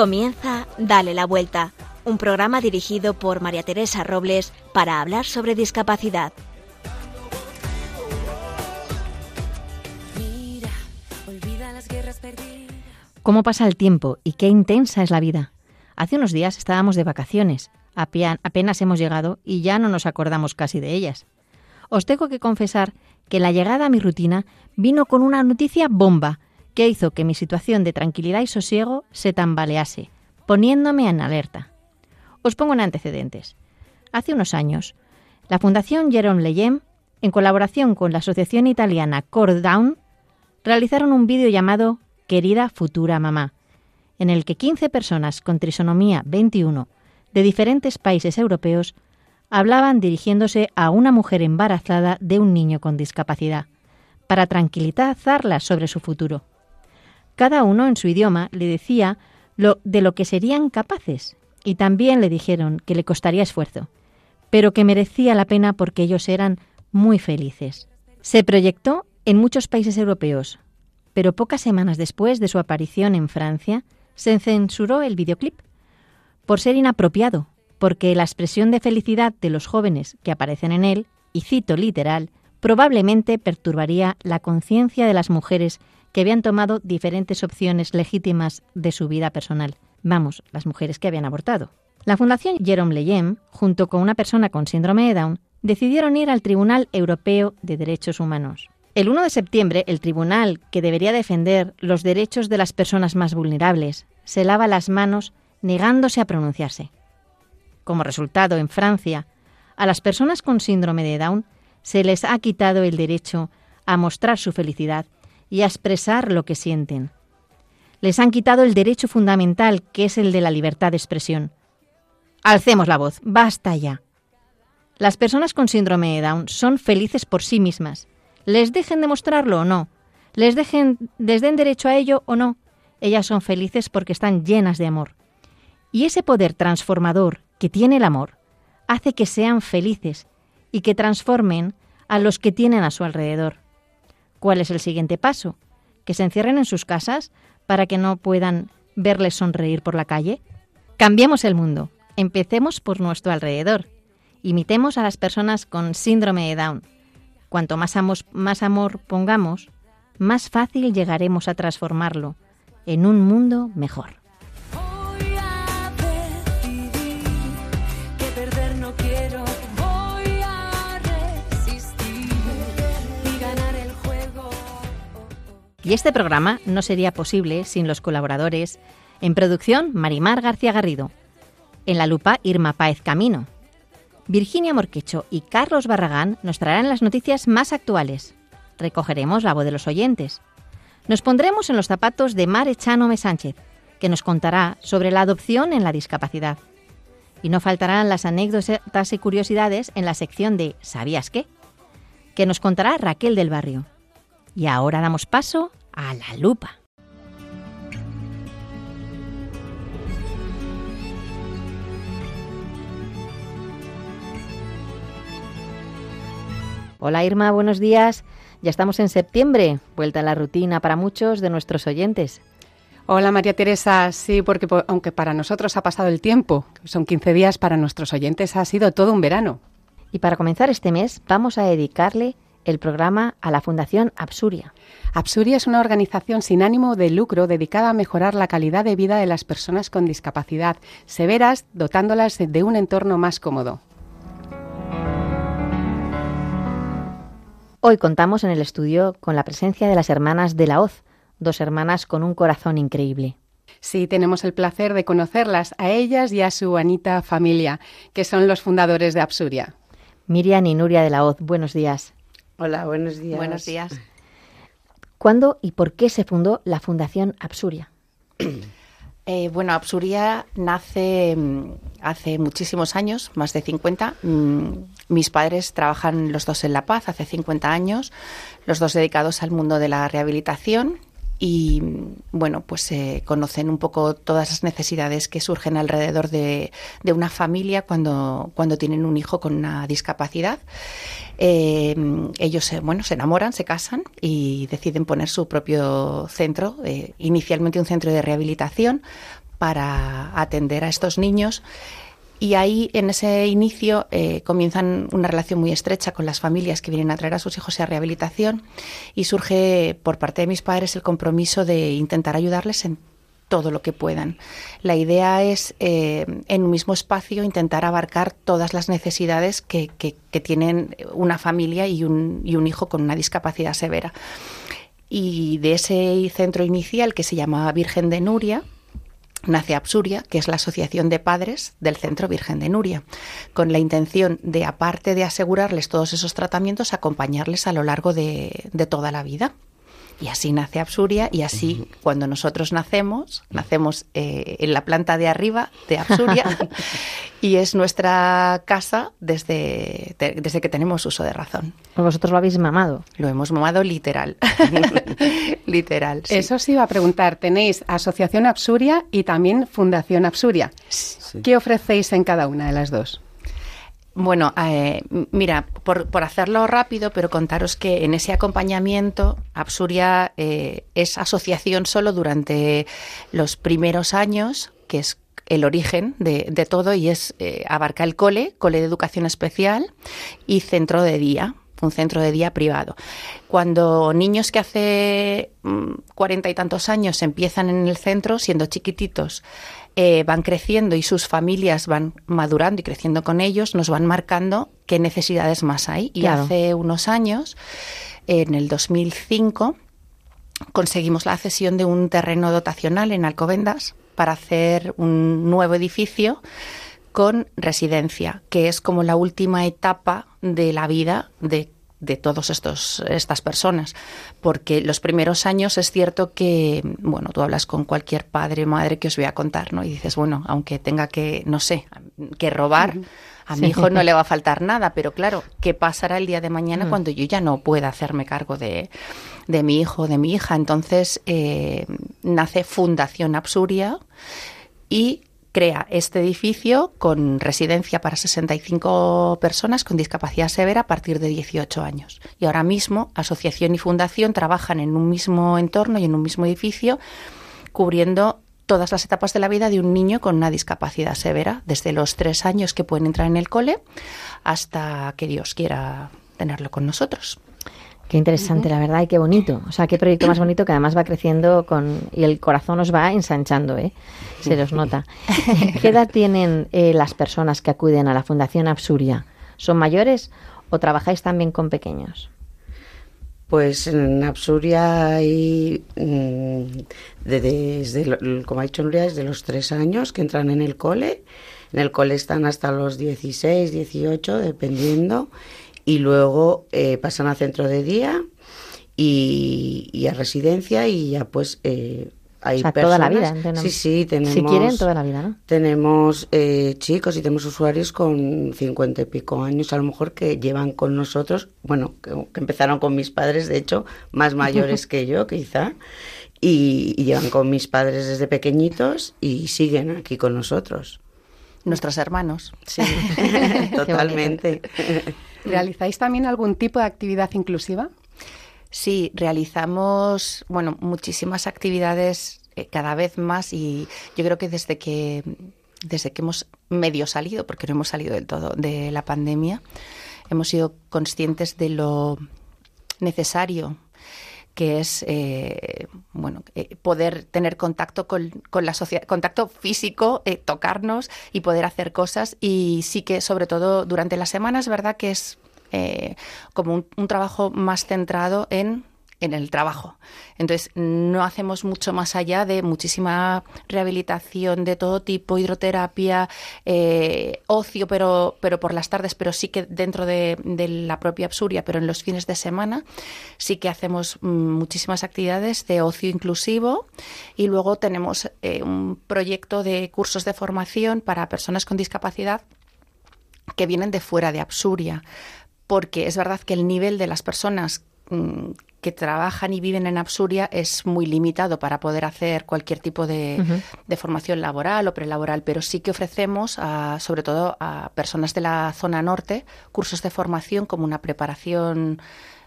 Comienza Dale la Vuelta, un programa dirigido por María Teresa Robles para hablar sobre discapacidad. ¿Cómo pasa el tiempo y qué intensa es la vida? Hace unos días estábamos de vacaciones, apenas hemos llegado y ya no nos acordamos casi de ellas. Os tengo que confesar que la llegada a mi rutina vino con una noticia bomba que hizo que mi situación de tranquilidad y sosiego se tambalease, poniéndome en alerta. Os pongo en antecedentes. Hace unos años, la Fundación Jerome Leyen, en colaboración con la asociación italiana Core Down, realizaron un vídeo llamado Querida futura mamá, en el que 15 personas con trisonomía 21 de diferentes países europeos hablaban dirigiéndose a una mujer embarazada de un niño con discapacidad, para tranquilizarla sobre su futuro. Cada uno en su idioma le decía lo, de lo que serían capaces y también le dijeron que le costaría esfuerzo, pero que merecía la pena porque ellos eran muy felices. Se proyectó en muchos países europeos, pero pocas semanas después de su aparición en Francia se censuró el videoclip por ser inapropiado porque la expresión de felicidad de los jóvenes que aparecen en él, y cito literal, probablemente perturbaría la conciencia de las mujeres que habían tomado diferentes opciones legítimas de su vida personal. Vamos, las mujeres que habían abortado. La Fundación Jerome Leyen, junto con una persona con síndrome de Down, decidieron ir al Tribunal Europeo de Derechos Humanos. El 1 de septiembre, el tribunal, que debería defender los derechos de las personas más vulnerables, se lava las manos negándose a pronunciarse. Como resultado, en Francia, a las personas con síndrome de Down se les ha quitado el derecho a mostrar su felicidad y a expresar lo que sienten. Les han quitado el derecho fundamental, que es el de la libertad de expresión. Alcemos la voz, basta ya. Las personas con síndrome de Down son felices por sí mismas. Les dejen demostrarlo o no, les, dejen, les den derecho a ello o no, ellas son felices porque están llenas de amor. Y ese poder transformador que tiene el amor hace que sean felices y que transformen a los que tienen a su alrededor. ¿Cuál es el siguiente paso? ¿Que se encierren en sus casas para que no puedan verles sonreír por la calle? Cambiemos el mundo. Empecemos por nuestro alrededor. Imitemos a las personas con síndrome de Down. Cuanto más, más amor pongamos, más fácil llegaremos a transformarlo en un mundo mejor. Y este programa no sería posible sin los colaboradores. En producción, Marimar García Garrido. En la lupa, Irma Páez Camino. Virginia Morquecho y Carlos Barragán nos traerán las noticias más actuales. Recogeremos la voz de los oyentes. Nos pondremos en los zapatos de Mare Chanome Sánchez, que nos contará sobre la adopción en la discapacidad. Y no faltarán las anécdotas y curiosidades en la sección de ¿Sabías qué? que nos contará Raquel del Barrio. Y ahora damos paso a la lupa. Hola Irma, buenos días. Ya estamos en septiembre, vuelta a la rutina para muchos de nuestros oyentes. Hola María Teresa, sí, porque aunque para nosotros ha pasado el tiempo, son 15 días, para nuestros oyentes ha sido todo un verano. Y para comenzar este mes vamos a dedicarle el programa a la Fundación Absuria. Absuria es una organización sin ánimo de lucro dedicada a mejorar la calidad de vida de las personas con discapacidad severas, dotándolas de un entorno más cómodo. Hoy contamos en el estudio con la presencia de las hermanas de la Hoz, dos hermanas con un corazón increíble. Sí, tenemos el placer de conocerlas, a ellas y a su Anita familia, que son los fundadores de Absuria. Miriam y Nuria de la Hoz, buenos días. Hola, buenos días. Buenos días. ¿Cuándo y por qué se fundó la Fundación Absuria? Eh, bueno, Absuria nace mm, hace muchísimos años, más de 50. Mm, mis padres trabajan los dos en La Paz hace 50 años, los dos dedicados al mundo de la rehabilitación y bueno, pues se conocen un poco todas las necesidades que surgen alrededor de, una familia cuando, cuando tienen un hijo con una discapacidad. Eh, ellos se, bueno, se enamoran, se casan y deciden poner su propio centro, eh, inicialmente un centro de rehabilitación para atender a estos niños. Y ahí, en ese inicio, eh, comienzan una relación muy estrecha con las familias que vienen a traer a sus hijos a rehabilitación y surge por parte de mis padres el compromiso de intentar ayudarles en todo lo que puedan. La idea es, eh, en un mismo espacio, intentar abarcar todas las necesidades que, tienen una familia y un, y un hijo con una discapacidad severa. Y de ese centro inicial, que se llama Virgen de Nuria, nace Absuria, que es la Asociación de Padres del Centro Virgen de Nuria, con la intención de, aparte de asegurarles todos esos tratamientos, acompañarles a lo largo de, toda la vida. Y así nace Absuria y así cuando nosotros nacemos, nacemos eh, en la planta de arriba de Absuria y es nuestra casa desde, desde que tenemos uso de razón. ¿Vosotros lo habéis mamado? Lo hemos mamado literal. literal. Eso sí iba a preguntar. Tenéis Asociación Absuria y también Fundación Absuria. ¿Qué ofrecéis en cada una de las dos? Bueno, eh, mira, por, hacerlo rápido, pero contaros que en ese acompañamiento, Absuria eh, es asociación solo durante los primeros años, que es el origen de, todo y es eh, abarca el cole, cole de educación especial y centro de día, un centro de día privado. Cuando niños que hace mm, cuarenta y tantos años empiezan en el centro, siendo chiquititos, eh, van creciendo y sus familias van madurando y creciendo con ellos, nos van marcando qué necesidades más hay. Y hace unos años, en el 2005, conseguimos la cesión de un terreno dotacional en Alcobendas para hacer un nuevo edificio con residencia, que es como la última etapa de la vida de de todas estas personas, porque los primeros años es cierto que, bueno, tú hablas con cualquier padre o madre que os voy a contar, ¿no? Y dices, bueno, aunque tenga que, no sé, que robar, a mi hijo no le va a faltar nada, pero claro, ¿qué pasará el día de mañana cuando yo ya no pueda hacerme cargo de, de mi hijo o de mi hija? Entonces, eh, nace Fundación Absuria y crea este edificio con residencia para 65 personas con discapacidad severa a partir de 18 años. Y ahora mismo, asociación y fundación trabajan en un mismo entorno y en un mismo edificio, cubriendo todas las etapas de la vida de un niño con una discapacidad severa, desde los tres años que pueden entrar en el cole hasta que Dios quiera tenerlo con nosotros. Qué interesante, la verdad, y qué bonito. O sea, qué proyecto más bonito que además va creciendo con y el corazón os va ensanchando, ¿eh? Se los nota. ¿Qué edad tienen eh, las personas que acuden a la Fundación Absuria? ¿Son mayores o trabajáis también con pequeños? Pues en Absuria hay, mm, desde, como ha dicho Nuria, desde los tres años que entran en el cole. En el cole están hasta los 16, 18, dependiendo y luego eh, pasan a centro de día y, a residencia y ya pues eh, hay o toda la vida. Sí, sí, tenemos... Si quieren, toda la vida, ¿no? Tenemos eh, chicos y tenemos usuarios con cincuenta y pico años, a lo mejor que llevan con nosotros, bueno, que, empezaron con mis padres, de hecho, más mayores que yo, quizá, y, y llevan con mis padres desde pequeñitos y siguen aquí con nosotros. Nuestros hermanos. Sí, totalmente. ¿Realizáis también algún tipo de actividad inclusiva? Sí, realizamos, bueno, muchísimas actividades eh, cada vez más y yo creo que desde que desde que hemos medio salido, porque no hemos salido del todo de la pandemia, hemos sido conscientes de lo necesario que es eh, bueno eh, poder tener contacto con, la sociedad, contacto físico, eh, tocarnos y poder hacer cosas. Y sí que, sobre todo durante la semana, es verdad que es como un, trabajo más centrado en en el trabajo. Entonces, no hacemos mucho más allá de muchísima rehabilitación de todo tipo, hidroterapia, eh, ocio, pero, pero por las tardes, pero sí que dentro de, la propia Absuria, pero en los fines de semana, sí que hacemos mm, muchísimas actividades de ocio inclusivo y luego tenemos eh, un proyecto de cursos de formación para personas con discapacidad que vienen de fuera de Absuria porque es verdad que el nivel de las personas mm, que trabajan y viven en Absuria es muy limitado para poder hacer cualquier tipo de, formación laboral o prelaboral, pero sí que ofrecemos, sobre todo a personas de la zona norte, cursos de formación como una preparación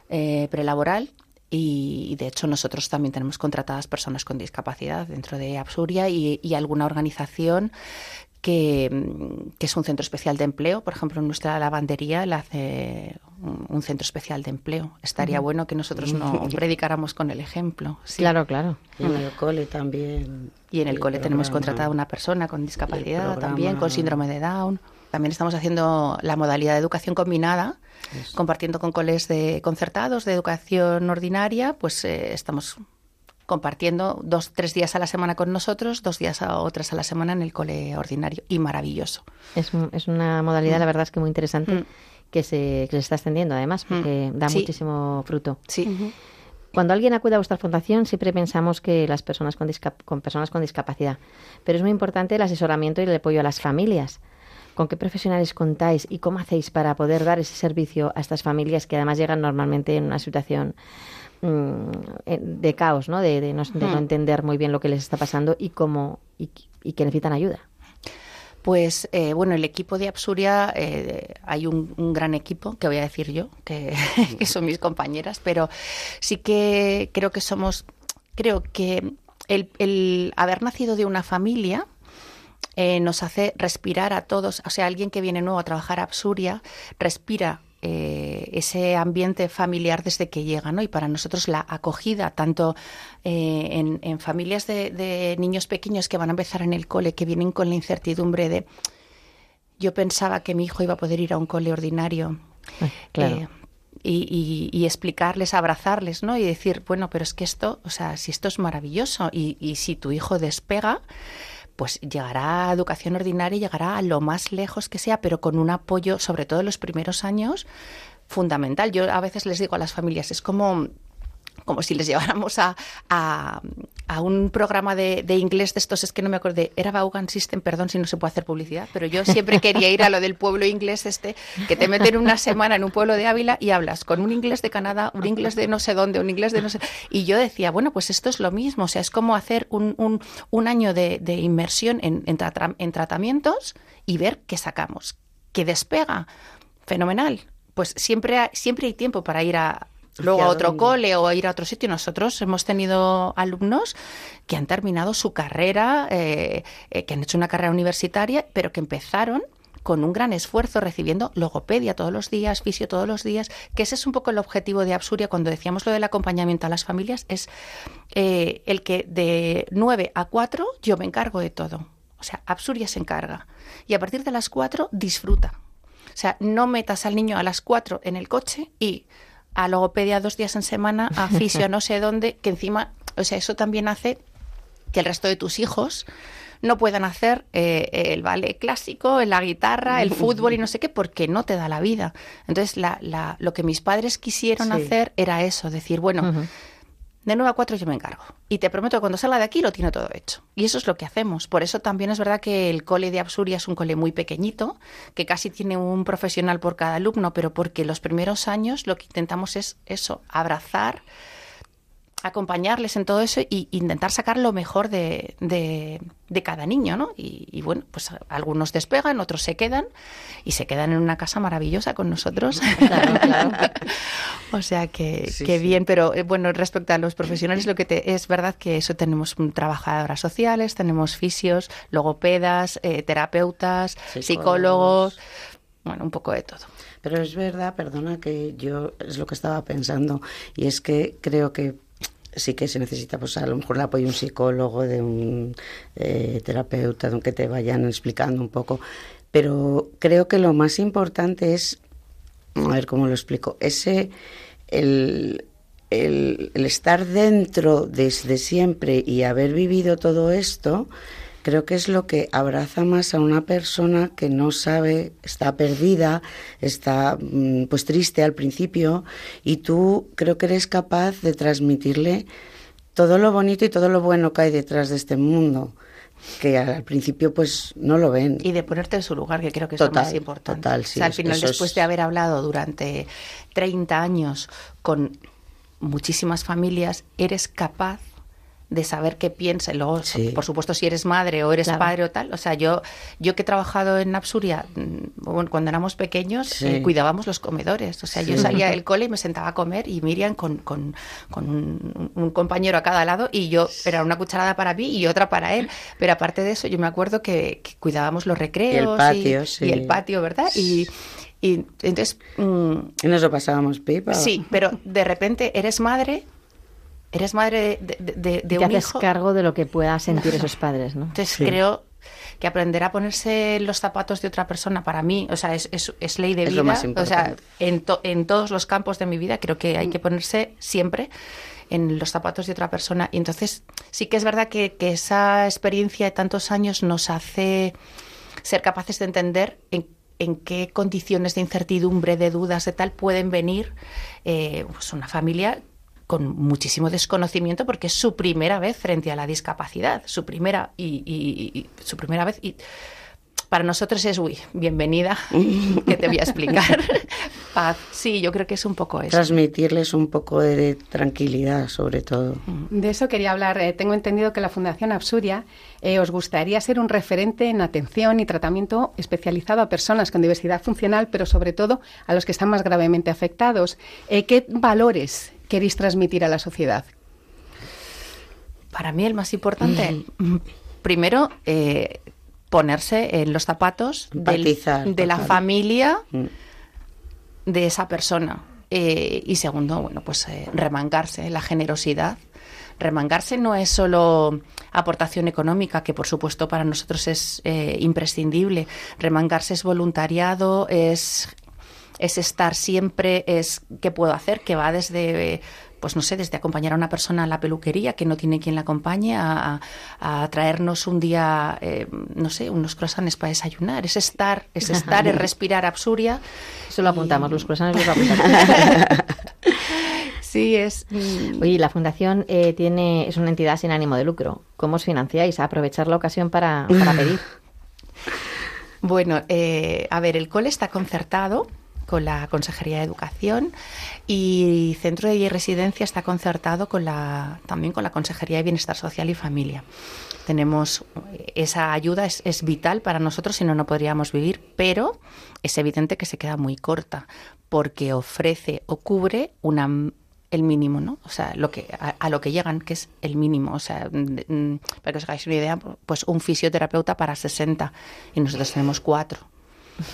eh, prelaboral y, de hecho nosotros también tenemos contratadas personas con discapacidad dentro de Absuria y, y alguna organización que, es un centro especial de empleo. Por ejemplo, nuestra lavandería la hace un, centro especial de empleo. Estaría bueno que nosotros no predicáramos con el ejemplo. Claro, claro. Y en el cole también. Y en el cole tenemos contratada una persona con discapacidad también, con síndrome de Down. También estamos haciendo la modalidad de educación combinada, compartiendo con coles de concertados de educación ordinaria, pues eh, estamos compartiendo dos, tres días a la semana con nosotros, dos días a otras a la semana en el cole ordinario. Y maravilloso. Es, es una modalidad, la verdad es que muy interesante, mm. que, se, que se está extendiendo además, porque mm. da muchísimo fruto. Sí. Cuando alguien acude a vuestra fundación, siempre pensamos que las personas con, con personas con discapacidad, pero es muy importante el asesoramiento y el apoyo a las familias. ¿Con qué profesionales contáis y cómo hacéis para poder dar ese servicio a estas familias que además llegan normalmente en una situación Mm, eh, de caos, ¿no? De, no, hmm. entender muy bien lo que les está pasando y cómo y, que necesitan ayuda. Pues eh, bueno, el equipo de Absuria, eh, hay un, gran equipo, que voy a decir yo, que, son mis compañeras, pero sí que creo que somos, creo que el, haber nacido de una familia nos hace respirar a todos, o sea, alguien que viene nuevo a trabajar a Absuria, respira eh, ese ambiente familiar desde que llega, ¿no? Y para nosotros la acogida, tanto eh, en, familias de, niños pequeños que van a empezar en el cole, que vienen con la incertidumbre de yo pensaba que mi hijo iba a poder ir a un cole ordinario. Eh, y, explicarles, abrazarles, ¿no? Y decir, bueno, pero es que esto, o sea, si esto es maravilloso y, y si tu hijo despega, pues llegará a educación ordinaria, llegará a lo más lejos que sea, pero con un apoyo, sobre todo en los primeros años, fundamental. Yo a veces les digo a las familias, es como como si les lleváramos a, a, un programa de, inglés de estos, es que no me acuerdo, era Vaughan System, perdón si no se puede hacer publicidad, pero yo siempre quería ir a lo del pueblo inglés este, que te meten una semana en un pueblo de Ávila y hablas con un inglés de Canadá, un inglés de no sé dónde, un inglés de no sé... Y yo decía, bueno, pues esto es lo mismo, o sea, es como hacer un, un, un año de, de inmersión en, en, en tratamientos y ver qué sacamos, que despega, fenomenal. Pues siempre, siempre hay tiempo para ir a, luego a otro cole o a ir a otro sitio. Nosotros hemos tenido alumnos que han terminado su carrera, eh, eh, que han hecho una carrera universitaria, pero que empezaron con un gran esfuerzo recibiendo logopedia todos los días, fisio todos los días, que ese es un poco el objetivo de Absuria cuando decíamos lo del acompañamiento a las familias, es eh, el que de 9 a 4 yo me encargo de todo. O sea, Absuria se encarga. Y a partir de las 4 disfruta. O sea, no metas al niño a las 4 en el coche y a logopedia dos días en semana, a fisio no sé dónde, que encima, o sea, eso también hace que el resto de tus hijos no puedan hacer eh, el ballet clásico, la guitarra, el fútbol y no sé qué, porque no te da la vida. Entonces, la, la, lo que mis padres quisieron hacer era eso, decir, bueno, de 9 a 4 yo me encargo. Y te prometo que cuando salga de aquí lo tiene todo hecho. Y eso es lo que hacemos. Por eso también es verdad que el cole de Absuria es un cole muy pequeñito, que casi tiene un profesional por cada alumno, pero porque los primeros años lo que intentamos es eso, abrazar acompañarles en todo eso e intentar sacar lo mejor de, de, cada niño, ¿no? Y, bueno, pues algunos despegan, otros se quedan y se quedan en una casa maravillosa con nosotros. Claro, claro. o sea que, bien, pero eh, bueno, respecto a los profesionales, lo que te, es verdad que eso tenemos trabajadoras sociales, tenemos fisios, logopedas, eh, terapeutas, psicólogos, bueno, un poco de todo. Pero es verdad, perdona que yo es lo que estaba pensando y es que creo que sí que se necesita, pues a lo mejor el apoyo de un psicólogo, de un eh, terapeuta, de un que te vayan explicando un poco. Pero creo que lo más importante es, a ver cómo lo explico, ese, el, el, el estar dentro desde siempre y haber vivido todo esto, creo que es lo que abraza más a una persona que no sabe, está perdida, está mm, pues triste al principio y tú creo que eres capaz de transmitirle todo lo bonito y todo lo bueno que hay detrás de este mundo que al principio pues no lo ven. Y de ponerte en su lugar, que creo que es lo más importante. Total, sí, al final, después de haber hablado durante 30 años con muchísimas familias, eres capaz de saber qué piensa. Y luego, por supuesto, si eres madre o eres padre o tal. O sea, yo, yo que he trabajado en Absuria, mm, cuando éramos pequeños, eh, cuidábamos los comedores. O sea, yo salía del cole y me sentaba a comer y Miriam con, con, un, compañero a cada lado y yo era una cucharada para mí y otra para él. Pero aparte de eso, yo me acuerdo que, cuidábamos los recreos. Y el patio, y, el patio, ¿verdad? Y, y entonces... Mm, y nos lo pasábamos pipa. Sí, pero de repente eres madre eres madre de, de, de, un haces cargo de lo que puedan sentir esos padres, ¿no? Entonces creo que aprender a ponerse los zapatos de otra persona para mí, o sea, es, es, ley de vida. o sea, en, en todos los campos de mi vida creo que hay que ponerse siempre en los zapatos de otra persona. Y entonces sí que es verdad que, que esa experiencia de tantos años nos hace ser capaces de entender en en qué condiciones de incertidumbre, de dudas, de tal pueden venir eh, pues una familia con muchísimo desconocimiento porque es su primera vez frente a la discapacidad, su primera y, su primera vez y para nosotros es, uy, bienvenida, que te voy a explicar. Paz. Sí, yo creo que es un poco eso. Transmitirles un poco de, tranquilidad, sobre todo. De eso quería hablar. Eh, tengo entendido que la Fundación Absuria eh, os gustaría ser un referente en atención y tratamiento especializado a personas con diversidad funcional, pero sobre todo a los que están más gravemente afectados. Eh, ¿Qué valores queréis transmitir a la sociedad? Para mí el más importante, mm, primero, eh, ponerse en los zapatos de la familia mm. de esa persona. Eh, y segundo, bueno, pues eh, remangarse, la generosidad. Remangarse no es solo aportación económica, que por supuesto para nosotros es imprescindible. Remangarse es voluntariado, es es estar siempre, es qué puedo hacer, que va desde pues no sé, desde acompañar a una persona a la peluquería que no tiene quien la acompañe, a, traernos un día, eh, no sé, unos croissants para desayunar. Es estar, es estar, es respirar absuria. Eso lo apuntamos, los croissants los apuntamos. sí, es... Mm. Oye, la Fundación eh, tiene, es una entidad sin ánimo de lucro. ¿Cómo os financiáis? A aprovechar la ocasión para, pedir. Bueno, eh, a ver, el cole está concertado con la Consejería de Educación y Centro de Residencia está concertado con la, también con la Consejería de Bienestar Social y Familia. Tenemos esa ayuda es, es vital para nosotros, si no no podríamos vivir, pero es evidente que se queda muy corta porque ofrece o cubre una el mínimo, ¿no? O sea, lo que, a, lo que llegan, que es el mínimo. O sea, para que os hagáis una idea, pues un fisioterapeuta para 60 y nosotros tenemos cuatro.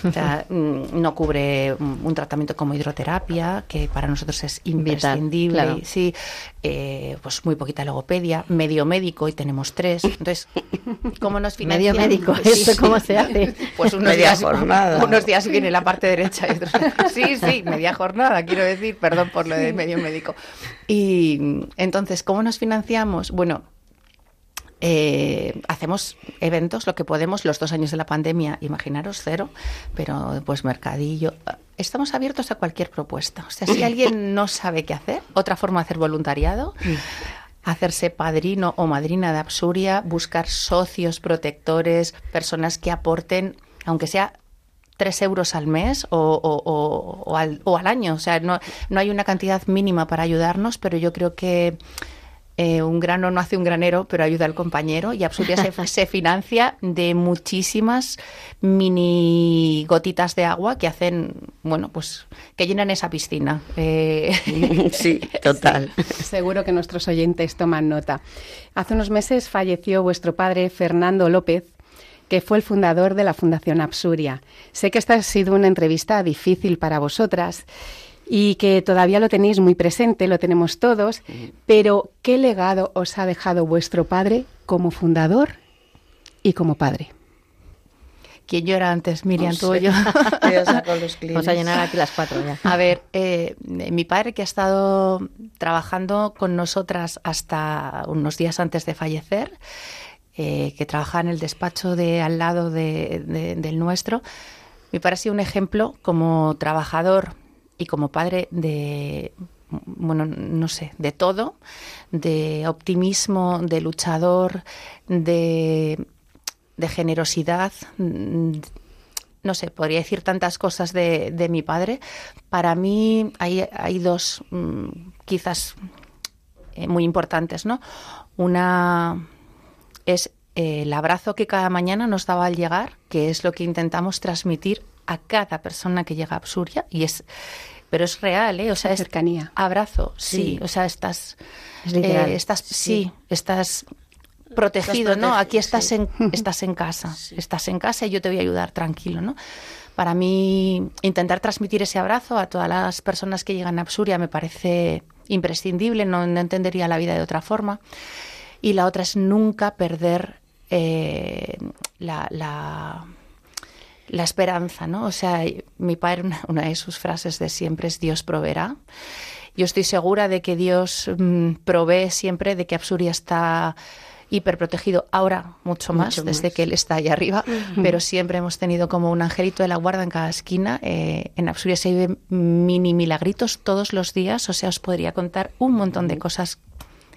O sea, mm, no cubre un tratamiento como hidroterapia, que para nosotros es imprescindible. Sí, eh, pues muy poquita logopedia, medio médico y tenemos tres. Entonces, ¿cómo nos financiamos? Medio médico, ¿esto cómo se hace? Pues unos días, unos días viene la parte derecha y otros... Sí, sí, media jornada, quiero decir, perdón por lo de medio médico. Y entonces, ¿cómo nos financiamos? Bueno, eh, hacemos eventos, lo que podemos, los dos años de la pandemia, imaginaros cero, pero pues mercadillo. Estamos abiertos a cualquier propuesta. O sea, si alguien no sabe qué hacer, otra forma de hacer voluntariado, hacerse padrino o madrina de Absuria, buscar socios protectores, personas que aporten, aunque sea tres euros al mes o, al, o al año. O sea, no, no hay una cantidad mínima para ayudarnos, pero yo creo que eh, un grano no hace un granero, pero ayuda al compañero. Y Absuria se, financia de muchísimas mini gotitas de agua que hacen, bueno, pues que llenan esa piscina. Eh, sí, total. Seguro que nuestros oyentes toman nota. Hace unos meses falleció vuestro padre Fernando López, que fue el fundador de la Fundación Absuria. Sé que esta ha sido una entrevista difícil para vosotras y que todavía lo tenéis muy presente, lo tenemos todos, pero ¿qué legado os ha dejado vuestro padre como fundador y como padre? ¿Quién llora antes, Miriam, tú o yo? Vamos a llenar aquí las cuatro ya. A ver, eh, mi padre que ha estado trabajando con nosotras hasta unos días antes de fallecer, eh, que trabaja en el despacho de al lado del nuestro, mi padre ha sido un ejemplo como trabajador, y como padre de, bueno, no sé, de todo, de optimismo, de luchador, de, de generosidad, no sé, podría decir tantas cosas de, de mi padre. Para mí hay, hay dos, mm, quizás eh, muy importantes, ¿no? Una es eh, el abrazo que cada mañana nos daba al llegar, que es lo que intentamos transmitir a cada persona que llega a Absuria y es pero es real, ¿eh? O sea, es cercanía. Abrazo, sí, o sea, estás Es eh, estás sí, estás protegido, ¿no? Aquí estás sí. en estás en casa, estás en casa y yo te voy a ayudar tranquilo, ¿no? Para mí intentar transmitir ese abrazo a todas las personas que llegan a Absuria me parece imprescindible, no, no entendería la vida de otra forma. Y la otra es nunca perder eh, la, la, la esperanza, ¿no? O sea, mi padre, una, una de sus frases de siempre es Dios proveerá. Yo estoy segura de que Dios mm, provee siempre, de que Absuria está hiperprotegido ahora mucho más Mucho desde más. que él está ahí arriba, pero siempre hemos tenido como un angelito de la guarda en cada esquina. Eh, en Absuria se viven mini milagritos todos los días, o sea, os podría contar un montón de cosas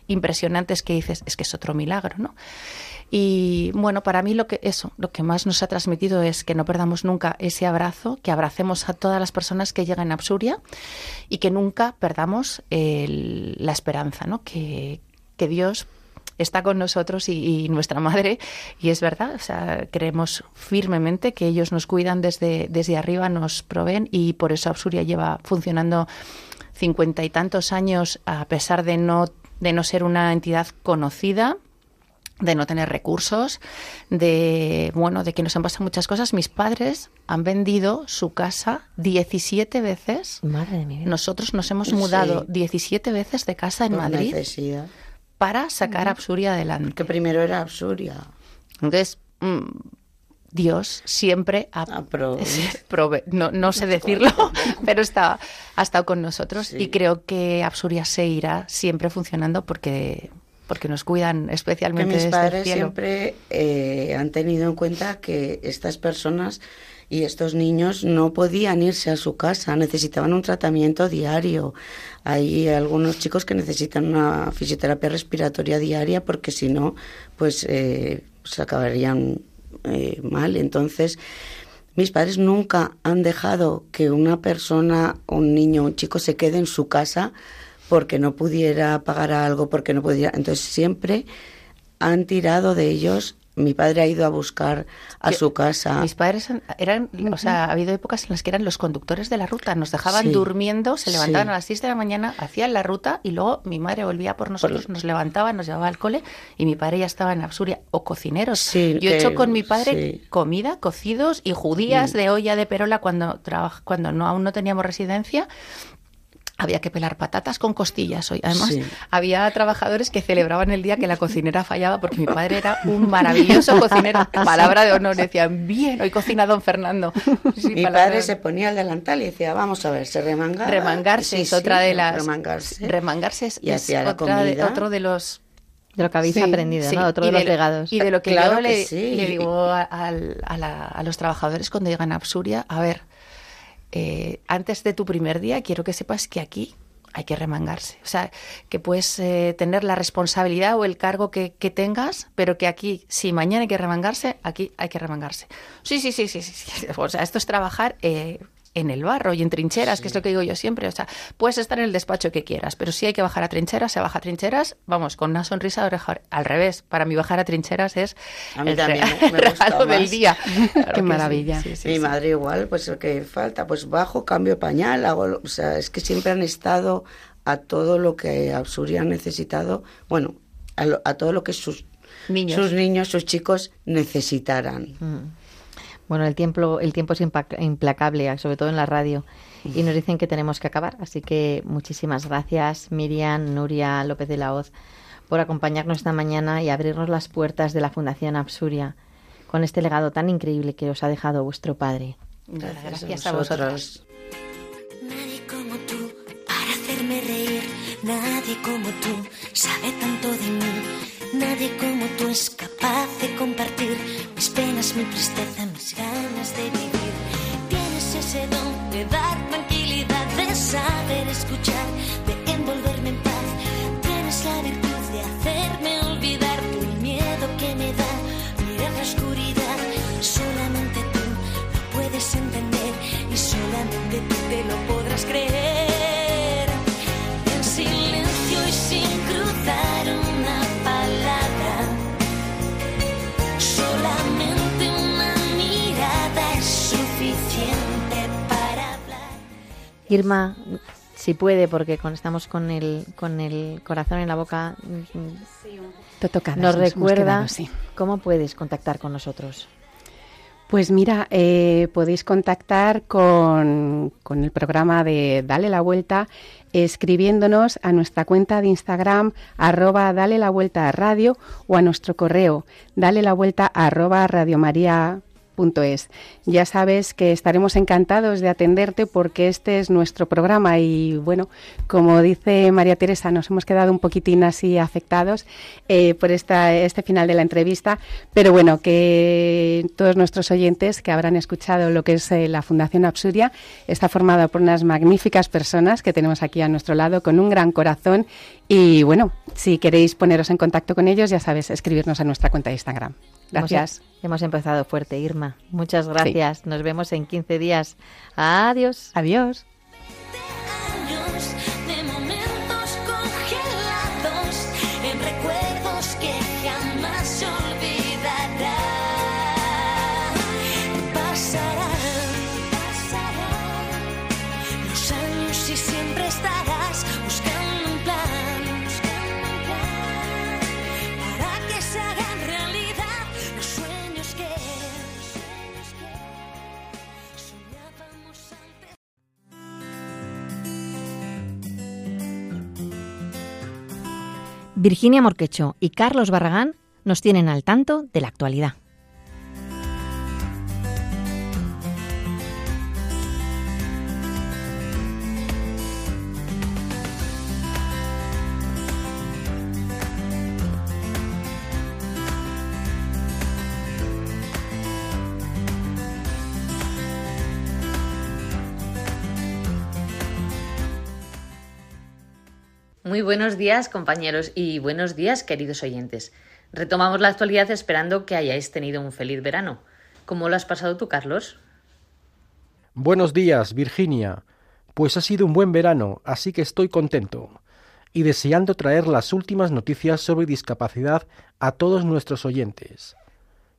impresionantes que dices, es que es otro milagro, ¿no? Y bueno, para mí lo que eso, lo que más nos ha transmitido es que no perdamos nunca ese abrazo, que abracemos a todas las personas que llegan a Absuria y que nunca perdamos el- la esperanza, ¿no? Que, que Dios está con nosotros y, nuestra madre y es verdad, o sea, creemos firmemente que ellos nos cuidan desde, desde arriba, nos proveen y por eso Absuria lleva funcionando cincuenta y tantos años a pesar de no, de no ser una entidad conocida de no tener recursos, de bueno, de que nos han pasado muchas cosas. Mis padres han vendido su casa 17 veces. Madre de mi vida. Nosotros nos hemos Sí. mudado 17 veces de casa en por Madrid necesidad. para sacar Absuria adelante. Que primero era Absuria. Entonces, mm, Dios siempre ha prove- no, no sé decirlo, pero está, ha estado con nosotros Sí. y creo que Absuria se irá siempre funcionando porque, porque nos cuidan que especialmente mis desde el padres cielo. siempre eh, han tenido en cuenta que estas personas y estos niños no podían irse a su casa, necesitaban un tratamiento diario. Hay algunos chicos que necesitan una fisioterapia respiratoria diaria porque si no, pues eh, se acabarían eh, mal. Entonces, mis padres nunca han dejado que una persona, un niño, un chico se quede en su casa porque no pudiera pagar algo, porque no pudiera. Entonces siempre han tirado de ellos. Mi padre ha ido a buscar a su casa. Mis padres eran, o sea, ha habido épocas en las que eran los conductores de la ruta, nos dejaban Sí. durmiendo, se levantaban Sí. a las 6 de la mañana, hacían la ruta y luego mi madre volvía por nosotros, nos levantaba, nos llevaba al cole y mi padre ya estaba en Absuria o cocineros. Sí, Yo he hecho con mi padre comida, cocidos y judías de olla de perola cuando cuando no aún no teníamos residencia. Había que pelar patatas con costillas hoy. Además, Sí. había trabajadores que celebraban el día que la cocinera fallaba porque mi padre era un maravilloso cocinero. Palabra de honor. Decían, bien, hoy cocina don Fernando. Sí, Mi palabra padre de- se ponía el delantal y decía, vamos a ver, se remangaba. Remangarse Sí, es sí, otra de las... Remangarse. Remangarse es, Y es hacía la otra de- comida. otro de los... De lo que habéis Sí, aprendido, Sí, ¿no? Otro y de los lo- legados. Y de lo que Claro yo que le, sí. le digo a, al- a la- a los trabajadores cuando llegan a Absuria, a ver, eh, antes de tu primer día quiero que sepas que aquí hay que remangarse. O sea, que puedes eh, tener la responsabilidad o el cargo que, que tengas, pero que aquí, si mañana hay que remangarse, aquí hay que remangarse. Sí, sí, sí, sí, sí. O sea, esto es trabajar eh, en el barro y en trincheras, que es lo que digo yo siempre. O sea, puedes estar en el despacho que quieras, pero si hay que bajar a trincheras, se baja a trincheras, vamos, con una sonrisa de oreja. Al revés, para mí bajar a trincheras es A mí el también re- me- regalo del día. Claro sí, maravilla. sí, sí, Mi sí. madre igual, pues lo que falta, pues bajo, cambio pañal, hago, lo- o sea, es que siempre han estado a todo lo que Absuria ha necesitado, bueno, a, lo- a todo lo que sus Niños. sus niños, sus chicos necesitaran. Mm. Bueno, el tiempo, el tiempo es implacable, sobre todo en la radio. Y nos dicen que tenemos que acabar. Así que muchísimas gracias, Miriam, Nuria López de la Hoz, por acompañarnos esta mañana y abrirnos las puertas de la Fundación Absuria con este legado tan increíble que os ha dejado vuestro padre. Gracias, a vosotros. Nadie como tú para hacerme reír, nadie como tú sabe tanto de mí, nadie como tú es capaz de compartir mis penas, mi tristeza, mis ganas de vivir. Tienes ese don de dar tranquilidad, de saber escuchar, de envolverme en paz. Tienes la virtud de hacerme olvidar el miedo que me da mirar la oscuridad. Solamente tú lo puedes entender y solamente tú te lo podrás creer. Irma, si puede, porque con, estamos con el, con el corazón en la boca, nos recuerda cómo puedes contactar con nosotros. Pues mira, eh, podéis contactar con, con, el programa de Dale la Vuelta escribiéndonos a nuestra cuenta de Instagram arroba Dale la Vuelta a Radio o a nuestro correo dale la vuelta arroba radiomaria es. Ya sabes que estaremos encantados de atenderte porque este es nuestro programa y bueno, como dice María Teresa, nos hemos quedado un poquitín así afectados eh, por esta, este final de la entrevista, pero bueno, que todos nuestros oyentes que habrán escuchado lo que es eh, la Fundación Absuria está formada por unas magníficas personas que tenemos aquí a nuestro lado con un gran corazón y bueno, si queréis poneros en contacto con ellos, ya sabes, escribirnos a nuestra cuenta de Instagram. Gracias. Hemos, empezado fuerte, Irma. Muchas gracias. Nos vemos en 15 días. Adiós. Adiós. Virginia Morquecho y Carlos Barragán nos tienen al tanto de la actualidad. Muy buenos días compañeros y buenos días queridos oyentes. Retomamos la actualidad esperando que hayáis tenido un feliz verano. ¿Cómo lo has pasado tú, Carlos? Buenos días, Virginia. Pues ha sido un buen verano, así que estoy contento y deseando traer las últimas noticias sobre discapacidad a todos nuestros oyentes.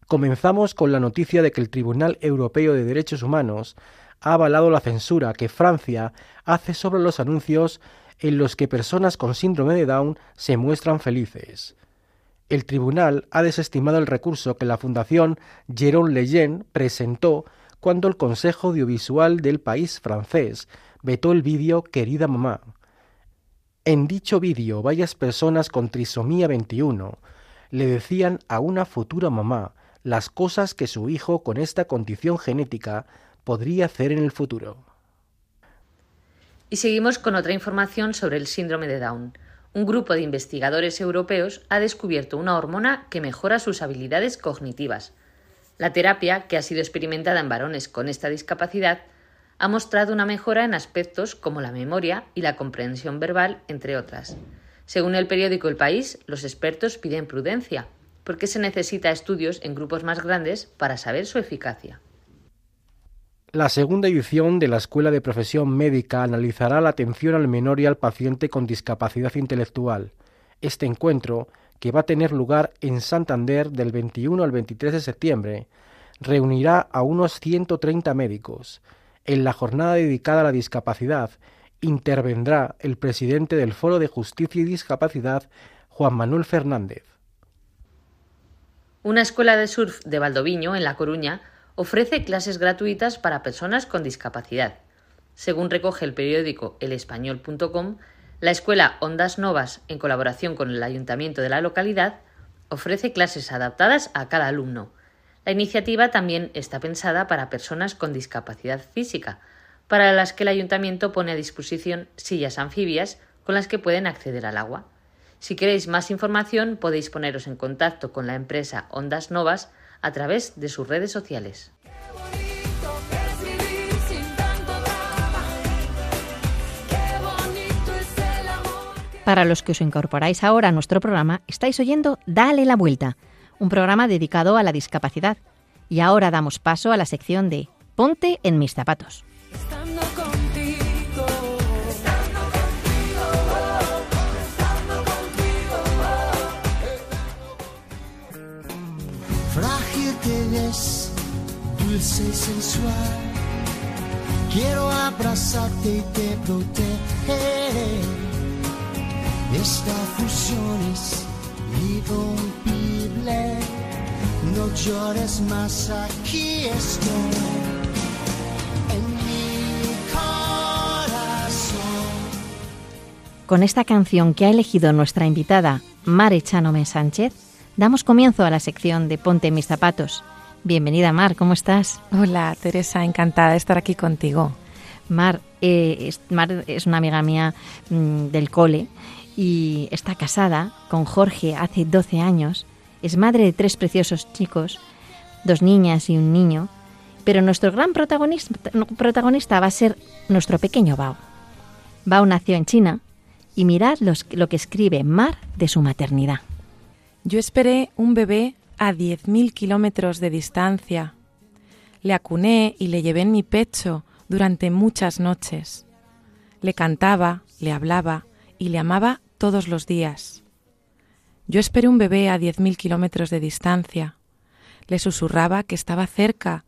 Comenzamos con la noticia de que el Tribunal Europeo de Derechos Humanos ha avalado la censura que Francia hace sobre los anuncios en los que personas con síndrome de Down se muestran felices. El tribunal ha desestimado el recurso que la Fundación Jérôme Lejeune presentó cuando el Consejo Audiovisual del país francés vetó el vídeo Querida Mamá. En dicho vídeo, varias personas con trisomía 21 le decían a una futura mamá las cosas que su hijo con esta condición genética podría hacer en el futuro. Y seguimos con otra información sobre el síndrome de Down. Un grupo de investigadores europeos ha descubierto una hormona que mejora sus habilidades cognitivas. La terapia, que ha sido experimentada en varones con esta discapacidad, ha mostrado una mejora en aspectos como la memoria y la comprensión verbal, entre otras. Según el periódico El País, los expertos piden prudencia, porque se necesita estudios en grupos más grandes para saber su eficacia. La segunda edición de la Escuela de Profesión Médica analizará la atención al menor y al paciente con discapacidad intelectual. Este encuentro, que va a tener lugar en Santander del 21 al 23 de septiembre, reunirá a unos 130 médicos. En la jornada dedicada a la discapacidad intervendrá el presidente del Foro de Justicia y Discapacidad, Juan Manuel Fernández. Una escuela de surf de Valdoviño, en La Coruña, ofrece clases gratuitas para personas con discapacidad. Según recoge el periódico elespañol.com, la escuela Ondas Novas, en colaboración con el ayuntamiento de la localidad, ofrece clases adaptadas a cada alumno. La iniciativa también está pensada para personas con discapacidad física, para las que el ayuntamiento pone a disposición sillas anfibias con las que pueden acceder al agua. Si queréis más información podéis poneros en contacto con la empresa Ondas Novas a través de sus redes sociales. Para los que os incorporáis ahora a nuestro programa, estáis oyendo Dale la Vuelta, un programa dedicado a la discapacidad. Y ahora damos paso a la sección de Ponte en mis zapatos. Esta llores más, aquí estoy. Con esta canción que ha elegido nuestra invitada, Mar Echanome Sánchez, damos comienzo a la sección de Ponte mis zapatos. Bienvenida, Mar, ¿cómo estás? Hola, Teresa, encantada de estar aquí contigo. Mar, eh, es, Mar es una amiga mía mm, del cole y está casada con Jorge hace 12 años. Es madre de tres preciosos chicos, dos niñas y un niño. Pero nuestro gran protagonista, protagonista va a ser nuestro pequeño Bao. Bao nació en China y mirad los- lo que escribe Mar de su maternidad. Yo esperé un bebé a 10.000 kilómetros de distancia. Le acuné y le llevé en mi pecho durante muchas noches. Le cantaba, le hablaba y le amaba todos los días. Yo esperé un bebé a 10.000 kilómetros de distancia. Le susurraba que estaba cerca,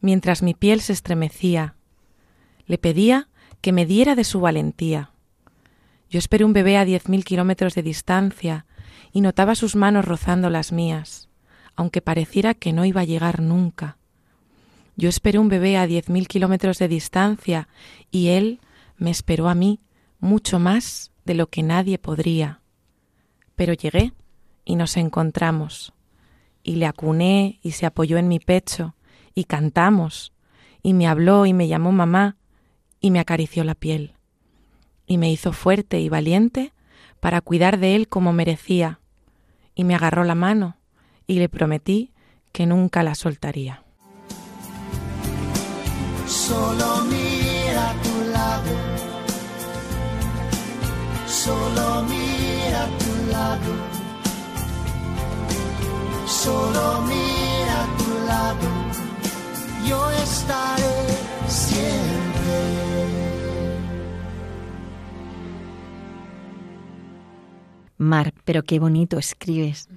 mientras mi piel se estremecía. Le pedía que me diera de su valentía. Yo esperé un bebé a 10.000 kilómetros de distancia y notaba sus manos rozando las mías, aunque pareciera que no iba a llegar nunca. Yo esperé un bebé a 10.000 kilómetros de distancia y él me esperó a mí mucho más de lo que nadie podría. Pero llegué y nos encontramos, y le acuné y se apoyó en mi pecho, y cantamos, y me habló y me llamó mamá, y me acarició la piel, y me hizo fuerte y valiente para cuidar de él como merecía, y me agarró la mano, y le prometí que nunca la soltaría. Solo mira a tu lado. Solo mira a tu lado. Solo mira a tu lado. Yo estaré siempre. Mar, pero qué bonito escribes.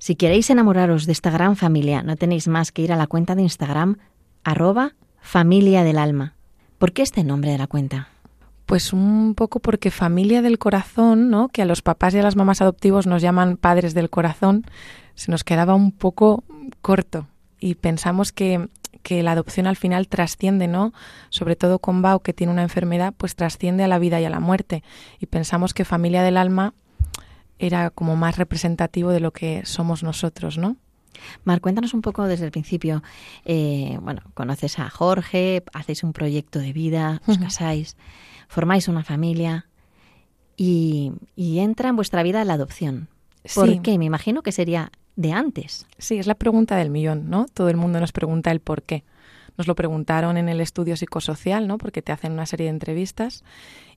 Si queréis enamoraros de esta gran familia, no tenéis más que ir a la cuenta de Instagram, arroba familia del alma. ¿Por qué este nombre de la cuenta? Pues un poco porque familia del corazón, ¿no? Que a los papás y a las mamás adoptivos nos llaman padres del corazón, se nos quedaba un poco corto y pensamos que, que la adopción al final trasciende, ¿no? Sobre todo con Bao, que tiene una enfermedad, pues trasciende a la vida y a la muerte. Y pensamos que familia del alma era como más representativo de lo que somos nosotros, ¿no? Mar, cuéntanos un poco desde el principio. Eh, bueno, conoces a Jorge, hacéis un proyecto de vida, os casáis, formáis una familia y, y entra en vuestra vida la adopción. ¿Por Sí. qué? Me imagino que sería de antes. Sí, es la pregunta del millón, ¿no? Todo el mundo nos pregunta el por qué. Nos lo preguntaron en el estudio psicosocial, ¿no? Porque te hacen una serie de entrevistas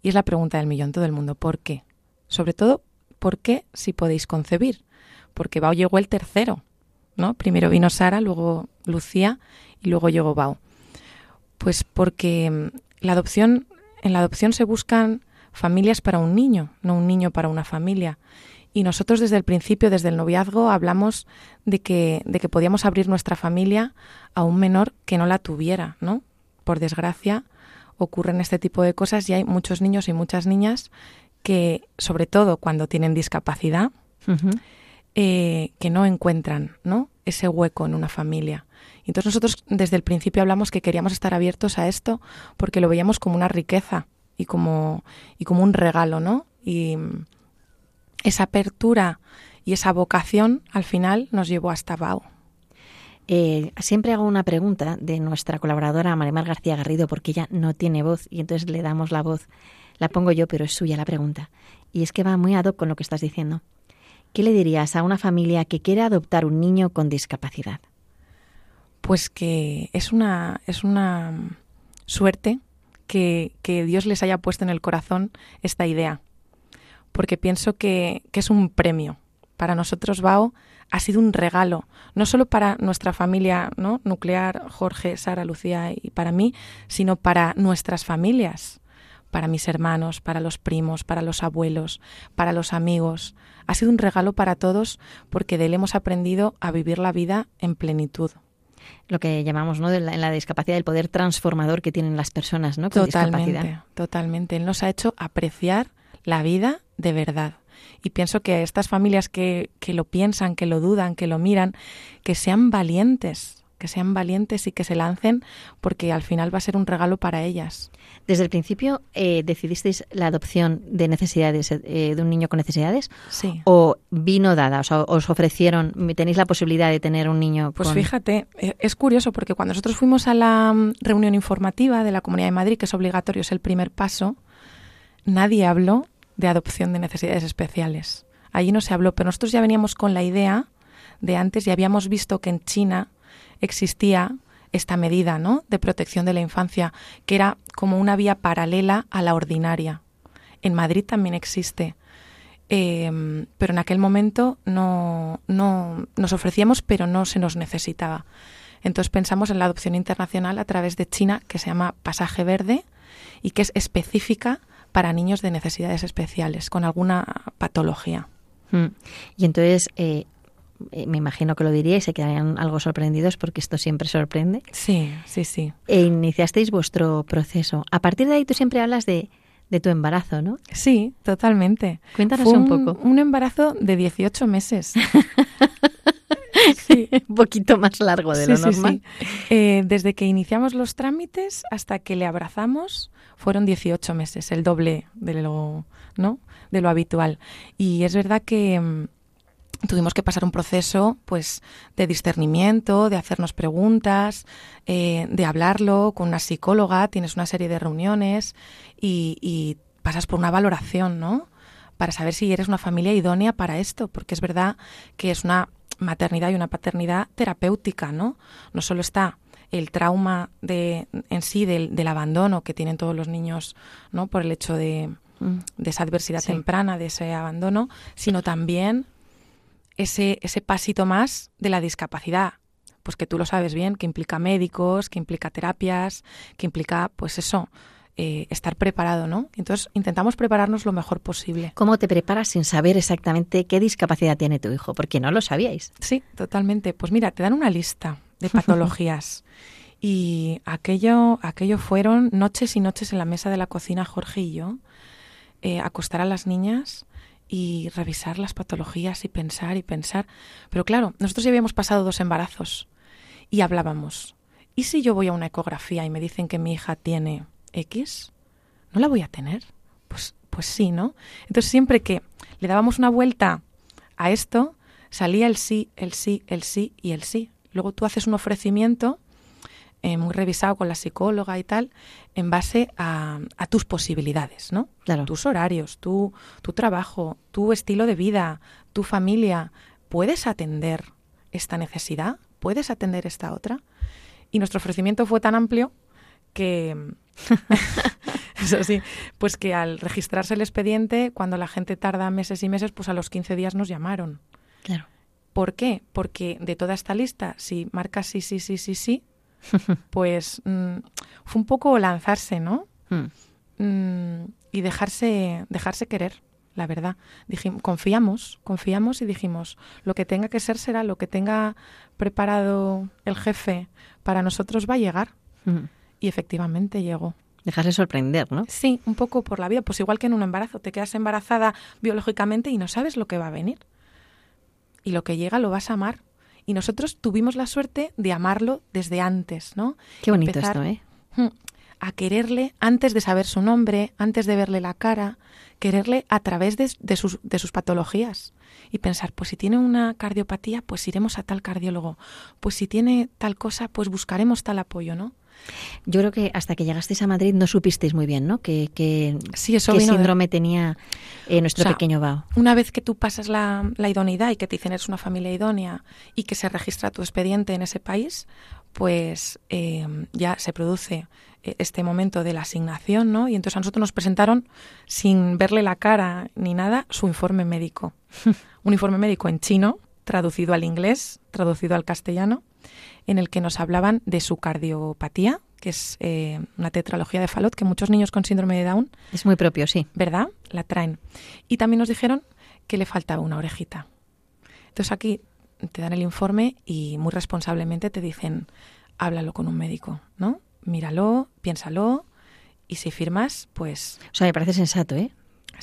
y es la pregunta del millón, todo el mundo, ¿por qué? Sobre todo, ¿por qué si podéis concebir? Porque Bao llegó el tercero, ¿no? Primero vino Sara, luego Lucía y luego llegó Bao. Pues porque mm, la adopción, en la adopción se buscan familias para un niño, no un niño para una familia. Y nosotros desde el principio, desde el noviazgo, hablamos de que, de que podíamos abrir nuestra familia a un menor que no la tuviera, ¿no? Por desgracia, ocurren este tipo de cosas y hay muchos niños y muchas niñas que, sobre todo cuando tienen discapacidad, eh, que no encuentran ¿no? ese hueco en una familia. Y Entonces nosotros desde el principio hablamos que queríamos estar abiertos a esto porque lo veíamos como una riqueza y como, y como un regalo, ¿no? Y esa apertura y esa vocación al final nos llevó hasta Bao. Eh, siempre hago una pregunta de nuestra colaboradora Marimar García Garrido porque ella no tiene voz y entonces le damos la voz. La pongo yo, pero es suya la pregunta. Y es que va muy ad hoc con lo que estás diciendo. ¿Qué le dirías a una familia que quiere adoptar un niño con discapacidad? Pues que es una, es una suerte que, que Dios les haya puesto en el corazón esta idea. Porque pienso que, que es un premio. Para nosotros, Bao, ha sido un regalo, no solo para nuestra familia ¿no? nuclear, Jorge, Sara, Lucía y para mí, sino para nuestras familias, para mis hermanos, para los primos, para los abuelos, para los amigos. Ha sido un regalo para todos porque de él hemos aprendido a vivir la vida en plenitud. lo que llamamos ¿no? la, en la discapacidad, el poder transformador que tienen las personas ¿no? con Totalmente, discapacidad. totalmente. Él nos ha hecho apreciar la vida de verdad. Y pienso que estas familias que, que lo piensan, que lo dudan, que lo miran, que sean valientes, que sean valientes y que se lancen porque al final va a ser un regalo para ellas. Desde el principio eh, decidisteis la adopción de necesidades eh, de un niño con necesidades Sí. o vino dada, o sea, os ofrecieron, tenéis la posibilidad de tener un niño Pues fíjate, eh, es curioso porque cuando nosotros fuimos a la mm, reunión informativa de la Comunidad de Madrid, que es obligatorio, es el primer paso, nadie habló de adopción de necesidades especiales. Allí no se habló, pero nosotros ya veníamos con la idea de antes y habíamos visto que en China existía esta medida ¿no? de protección de la infancia, que era como una vía paralela a la ordinaria. En Madrid también existe. Eh, pero en aquel momento no, no nos ofrecíamos, pero no se nos necesitaba. Entonces pensamos en la adopción internacional a través de China, que se llama Pasaje Verde y que es específica para niños de necesidades especiales, con alguna patología. Mm. Y entonces, eh, eh, me imagino que lo diríais, se quedarían algo sorprendidos porque esto siempre sorprende. Sí, sí, sí. E iniciasteis vuestro proceso. A partir de ahí tú siempre hablas de, de tu embarazo, ¿no? Sí, totalmente. Cuéntanos Fue un poco. Un embarazo de 18 meses. un poquito más largo de Sí, lo sí, normal. sí. Eh, desde que iniciamos los trámites hasta que le abrazamos fueron 18 meses, el doble de lo, ¿no? de lo habitual. Y es verdad que mm, tuvimos que pasar un proceso pues de discernimiento, de hacernos preguntas, eh, de hablarlo con una psicóloga, tienes una serie de reuniones y, y pasas por una valoración, ¿no? Para saber si eres una familia idónea para esto, porque es verdad que es una maternidad y una paternidad terapéutica, ¿no? No solo está el trauma de, en sí del, del abandono que tienen todos los niños, ¿no? Por el hecho de, Mm. de esa adversidad Sí. temprana, de ese abandono, sino también ese, ese pasito más de la discapacidad. Pues que tú lo sabes bien, que implica médicos, que implica terapias, que implica, pues eso, eh, estar preparado, ¿no? Entonces intentamos prepararnos lo mejor posible. ¿Cómo te preparas sin saber exactamente qué discapacidad tiene tu hijo? Porque no lo sabíais. Sí, totalmente. Pues mira, te dan una lista de patologías. y aquello, aquello fueron noches y noches en la mesa de la cocina, Jorge y yo, eh, acostar a las niñas y revisar las patologías y pensar y pensar. Pero claro, nosotros ya habíamos pasado dos embarazos y hablábamos. ¿Y si yo voy a una ecografía y me dicen que mi hija tiene X? ¿No la voy a tener? Pues, pues sí, ¿no? Entonces siempre que le dábamos una vuelta a esto, salía el sí, el sí, el sí y el sí. Luego tú haces un ofrecimiento eh, muy revisado con la psicóloga y tal, en base a, a tus posibilidades, ¿no? Claro. Tus horarios, tu, tu trabajo, tu estilo de vida, tu familia. ¿Puedes atender esta necesidad? ¿Puedes atender esta otra? Y nuestro ofrecimiento fue tan amplio que, eso sí, pues que al registrarse el expediente, cuando la gente tarda meses y meses, pues a los 15 días nos llamaron. Claro. ¿Por qué? Porque de toda esta lista, si marcas sí, sí, sí, sí, sí, pues mm, fue un poco lanzarse, ¿no? Mm. Mm, y dejarse, dejarse querer, la verdad. Dijim- confiamos, confiamos y dijimos, lo que tenga que ser será, lo que tenga preparado el jefe para nosotros va a llegar. Mm. Y efectivamente llegó. Dejarse sorprender, ¿no? Sí, un poco por la vida, pues igual que en un embarazo, te quedas embarazada biológicamente y no sabes lo que va a venir. Y lo que llega lo vas a amar. Y nosotros tuvimos la suerte de amarlo desde antes, ¿no? Qué bonito Empezar, esto, ¿eh? A quererle antes de saber su nombre, antes de verle la cara, quererle a través de, de sus, de sus patologías. Y pensar, pues si tiene una cardiopatía, pues iremos a tal cardiólogo. Pues si tiene tal cosa, pues buscaremos tal apoyo, ¿no? Yo creo que hasta que llegasteis a Madrid no supisteis muy bien, ¿no? Que, que, Sí, eso qué de- síndrome tenía eh, nuestro O sea, pequeño Bao. Una vez que tú pasas la, la idoneidad y que te dicen eres una familia idónea y que se registra tu expediente en ese país, pues eh, ya se produce eh, este momento de la asignación, ¿no? Y entonces a nosotros nos presentaron, sin verle la cara ni nada, su informe médico. Un informe médico en chino, traducido al inglés, traducido al castellano, en el que nos hablaban de su cardiopatía, que es eh, una tetralogía de Fallot, que muchos niños con síndrome de Down Es muy propio, sí. ¿verdad? La traen. Y también nos dijeron que le faltaba una orejita. Entonces aquí te dan el informe y muy responsablemente te dicen, háblalo con un médico, ¿no? Míralo, piénsalo y si firmas, pues... O sea, me parece sensato, ¿eh?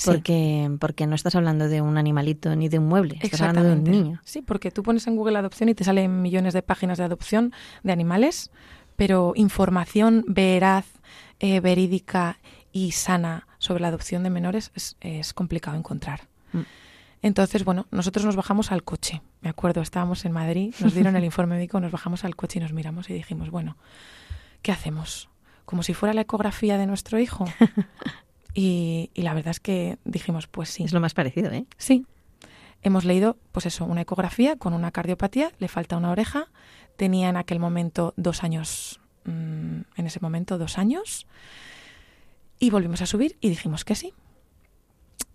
Porque, porque no estás hablando de un animalito ni de un mueble, estás hablando de un niño. Sí, porque tú pones en Google adopción y te salen millones de páginas de adopción de animales, pero información veraz, eh, verídica y sana sobre la adopción de menores es, es complicado encontrar. Mm. Entonces, bueno, nosotros nos bajamos al coche. Me acuerdo, estábamos en Madrid, nos dieron el informe médico, nos bajamos al coche y nos miramos y dijimos, bueno, ¿qué hacemos? Como si fuera la ecografía de nuestro hijo. Y, la verdad es que dijimos, pues sí. Es lo más parecido, ¿eh? Sí. Hemos leído, pues eso, una ecografía con una cardiopatía, le falta una oreja, tenía en aquel momento dos años, mm, en ese momento dos años, y volvimos a subir y dijimos que sí.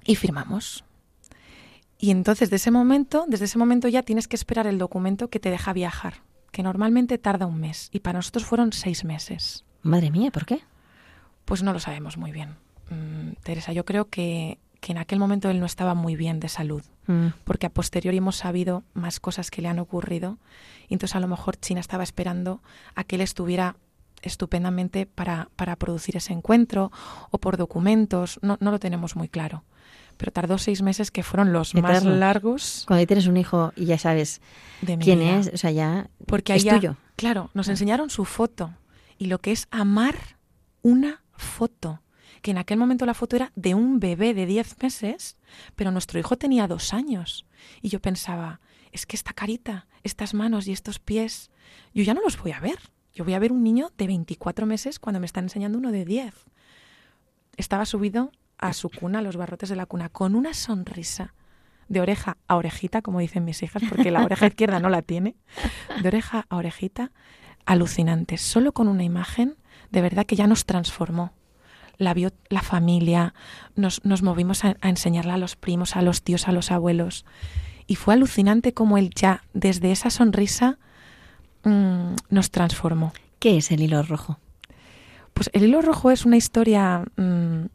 Y firmamos. Y entonces, de ese momento, desde ese momento ya tienes que esperar el documento que te deja viajar, que normalmente tarda un mes, y para nosotros fueron seis meses. Madre mía, ¿por qué? Pues no lo sabemos muy bien. Mm, Teresa, yo creo que, en aquel momento él no estaba muy bien de salud, mm. porque a posteriori hemos sabido más cosas que le han ocurrido, y entonces a lo mejor China estaba esperando a que él estuviera estupendamente para, para producir ese encuentro o por documentos, no, no lo tenemos muy claro. Pero tardó seis meses que fueron los más largos. Cuando tienes un hijo y ya sabes quién es, o sea, ya Porque es tuyo. Claro, nos ah. enseñaron su foto y lo que es amar una foto que en aquel momento la foto era de un bebé de 10 meses, pero nuestro hijo tenía dos años. Y yo pensaba, es que esta carita, estas manos y estos pies, yo ya no los voy a ver. Yo voy a ver un niño de 24 meses cuando me están enseñando uno de 10. Estaba subido a su cuna, a los barrotes de la cuna, con una sonrisa de oreja a orejita, como dicen mis hijas, porque la oreja izquierda no la tiene, de oreja a orejita, alucinante. Solo con una imagen, de verdad que ya nos transformó la vio la familia, nos, nos movimos a, enseñarla a los primos, a los tíos, a los abuelos. Y fue alucinante como él ya, desde esa sonrisa, mm, nos transformó. ¿Qué es el hilo rojo? Pues el hilo rojo es una historia mm,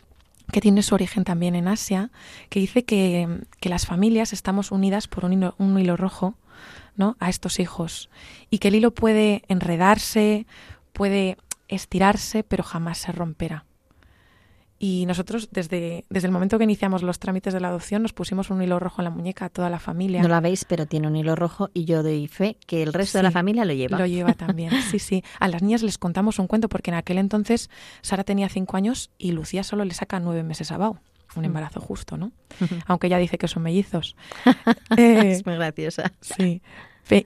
que tiene su origen también en Asia, que dice que, que las familias estamos unidas por un hilo, un hilo rojo ¿no? a estos hijos y que el hilo puede enredarse, puede estirarse, pero jamás se romperá. Y nosotros, desde, desde el momento que iniciamos los trámites de la adopción, nos pusimos un hilo rojo en la muñeca a toda la familia. No la veis, pero tiene un hilo rojo y yo doy fe que el resto de la familia lo lleva. Lo lleva también, sí, sí. A las niñas les contamos un cuento porque en aquel entonces Sara tenía cinco años y Lucía solo le saca nueve meses a Bau. Un mm. embarazo justo, ¿no? Aunque ella dice que son mellizos. es muy graciosa. Sí.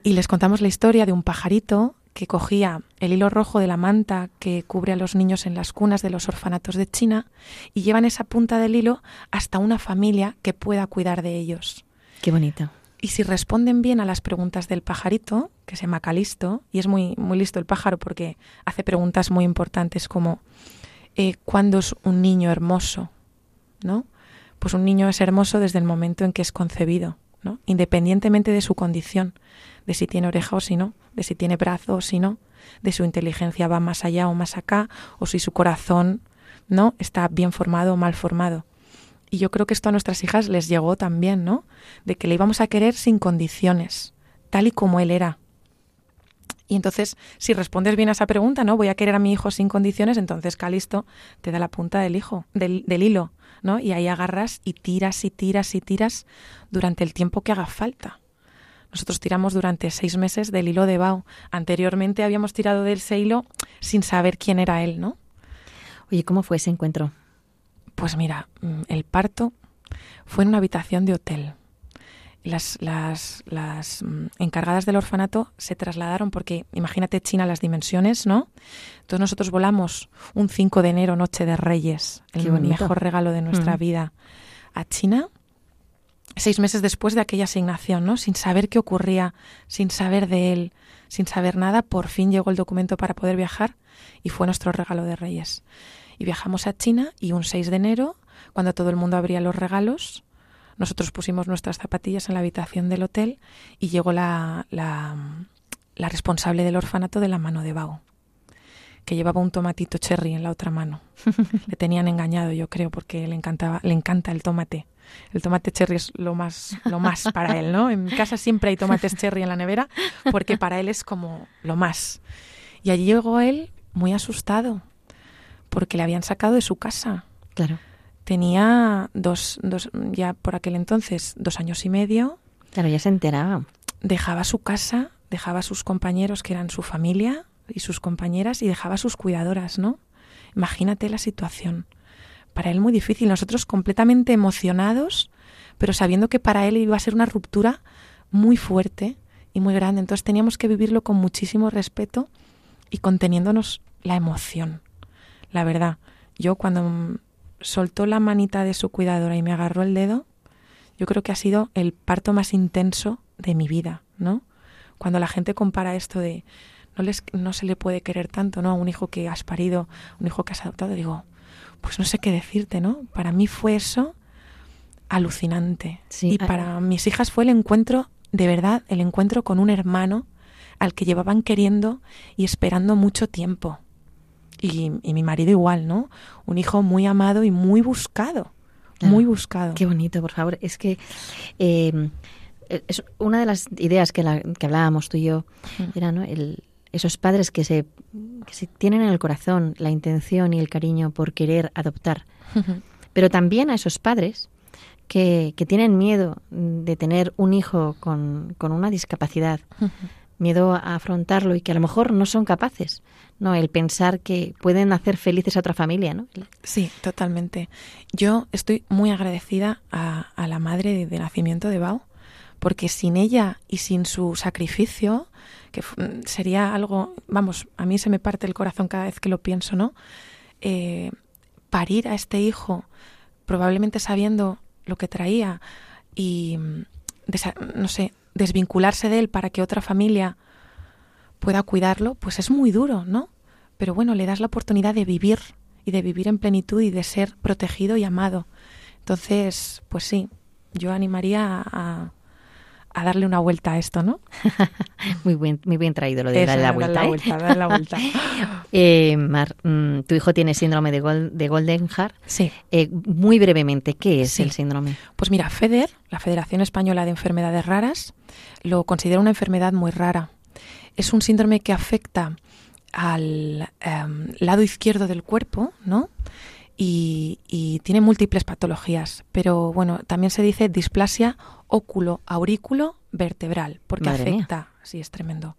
Y les contamos la historia de un pajarito que cogía el hilo rojo de la manta que cubre a los niños en las cunas de los orfanatos de China y llevan esa punta del hilo hasta una familia que pueda cuidar de ellos. Qué bonito. Y si responden bien a las preguntas del pajarito, que se llama Calisto, y es muy, muy listo el pájaro porque hace preguntas muy importantes como eh, ¿cuándo es un niño hermoso? ¿No? Pues un niño es hermoso desde el momento en que es concebido, ¿no? independientemente de su condición de si tiene oreja o si no, de si tiene brazo o si no, de su inteligencia va más allá o más acá, o si su corazón no está bien formado o mal formado. Y yo creo que esto a nuestras hijas les llegó también, ¿no? De que le íbamos a querer sin condiciones, tal y como él era. Y entonces, si respondes bien a esa pregunta, ¿no? Voy a querer a mi hijo sin condiciones, entonces Calisto te da la punta del hijo, del, del hilo, ¿no? Y ahí agarras y tiras y tiras y tiras durante el tiempo que haga falta. Nosotros tiramos durante seis meses del hilo de Bao. Anteriormente habíamos tirado del ese hilo sin saber quién era él, ¿no? Oye, ¿cómo fue ese encuentro? Pues mira, mm, el parto fue en una habitación de hotel. Las, las, las mm, encargadas del orfanato se trasladaron porque, imagínate China las dimensiones, ¿no? Entonces nosotros volamos un 5 de enero, Noche de Reyes, el mejor regalo de nuestra mm. vida, a China seis meses después de aquella asignación, ¿no? Sin saber qué ocurría, sin saber de él, sin saber nada, por fin llegó el documento para poder viajar y fue nuestro regalo de Reyes. Y viajamos a China y un 6 de enero, cuando todo el mundo abría los regalos, nosotros pusimos nuestras zapatillas en la habitación del hotel y llegó la, la, la responsable del orfanato de la mano de Bao, que llevaba un tomatito cherry en la otra mano. le tenían engañado, yo creo, porque le encantaba, le encanta el tomate El tomate cherry es lo más, lo más para él, ¿no? En mi casa siempre hay tomates cherry en la nevera porque para él es como lo más. Y allí llegó él muy asustado porque le habían sacado de su casa. Claro. Tenía dos, dos, ya por aquel entonces, dos años y medio. Claro, ya se enteraba. Dejaba su casa, dejaba a sus compañeros que eran su familia y sus compañeras y dejaba a sus cuidadoras, ¿no? Imagínate la situación. Para él muy difícil. Nosotros completamente emocionados, pero sabiendo que para él iba a ser una ruptura muy fuerte y muy grande. Entonces teníamos que vivirlo con muchísimo respeto y conteniéndonos la emoción. La verdad, yo cuando soltó la manita de su cuidadora y me agarró el dedo, yo creo que ha sido el parto más intenso de mi vida, ¿no? Cuando la gente compara esto de no, les, no se le puede querer tanto, ¿no? A un hijo que has parido, un hijo que has adoptado, digo, pues no sé qué decirte, ¿no? Para mí fue eso alucinante. y para mis hijas fue el encuentro, de verdad, el encuentro con un hermano al que llevaban queriendo y esperando mucho tiempo. Y, mi marido igual, ¿no? Un hijo muy amado y muy buscado. Muy buscado. Qué bonito, por favor. Es que eh, es una de las ideas que, la, que hablábamos tú y yo era ¿no? el, esos padres que se, que se tienen en el corazón la intención y el cariño por querer adoptar, pero también a esos padres que, que, tienen miedo de tener un hijo con, con una discapacidad, miedo a afrontarlo y que a lo mejor no son capaces, ¿no? El pensar que pueden hacer felices a otra familia, ¿no? Sí, totalmente. Yo estoy muy agradecida a, a la madre de, de nacimiento de Bao, porque sin ella y sin su sacrificio, que sería algo, vamos, a mí se me parte el corazón cada vez que lo pienso, ¿no? Eh, parir a este hijo, probablemente sabiendo lo que traía y, no sé, desvincularse de él para que otra familia pueda cuidarlo, pues es muy duro, ¿no? Pero bueno, le das la oportunidad de vivir y de vivir en plenitud y de ser protegido y amado. Entonces, pues sí, yo animaría a, a darle una vuelta a esto, ¿no? muy bien, muy bien traído lo de darle la vuelta. Darle la vuelta, darle la vuelta. eh, Mar, mm, tu hijo tiene síndrome de, Gol, de Golden Heart. Sí. Eh, muy brevemente, ¿qué es el síndrome? Pues mira, FEDER, la Federación Española de Enfermedades Raras, lo considera una enfermedad muy rara. Es un síndrome que afecta al um, lado izquierdo del cuerpo, ¿no? Y, y, tiene múltiples patologías, pero bueno, también se dice displasia óculo aurículo vertebral, porque afecta, sí, es tremendo,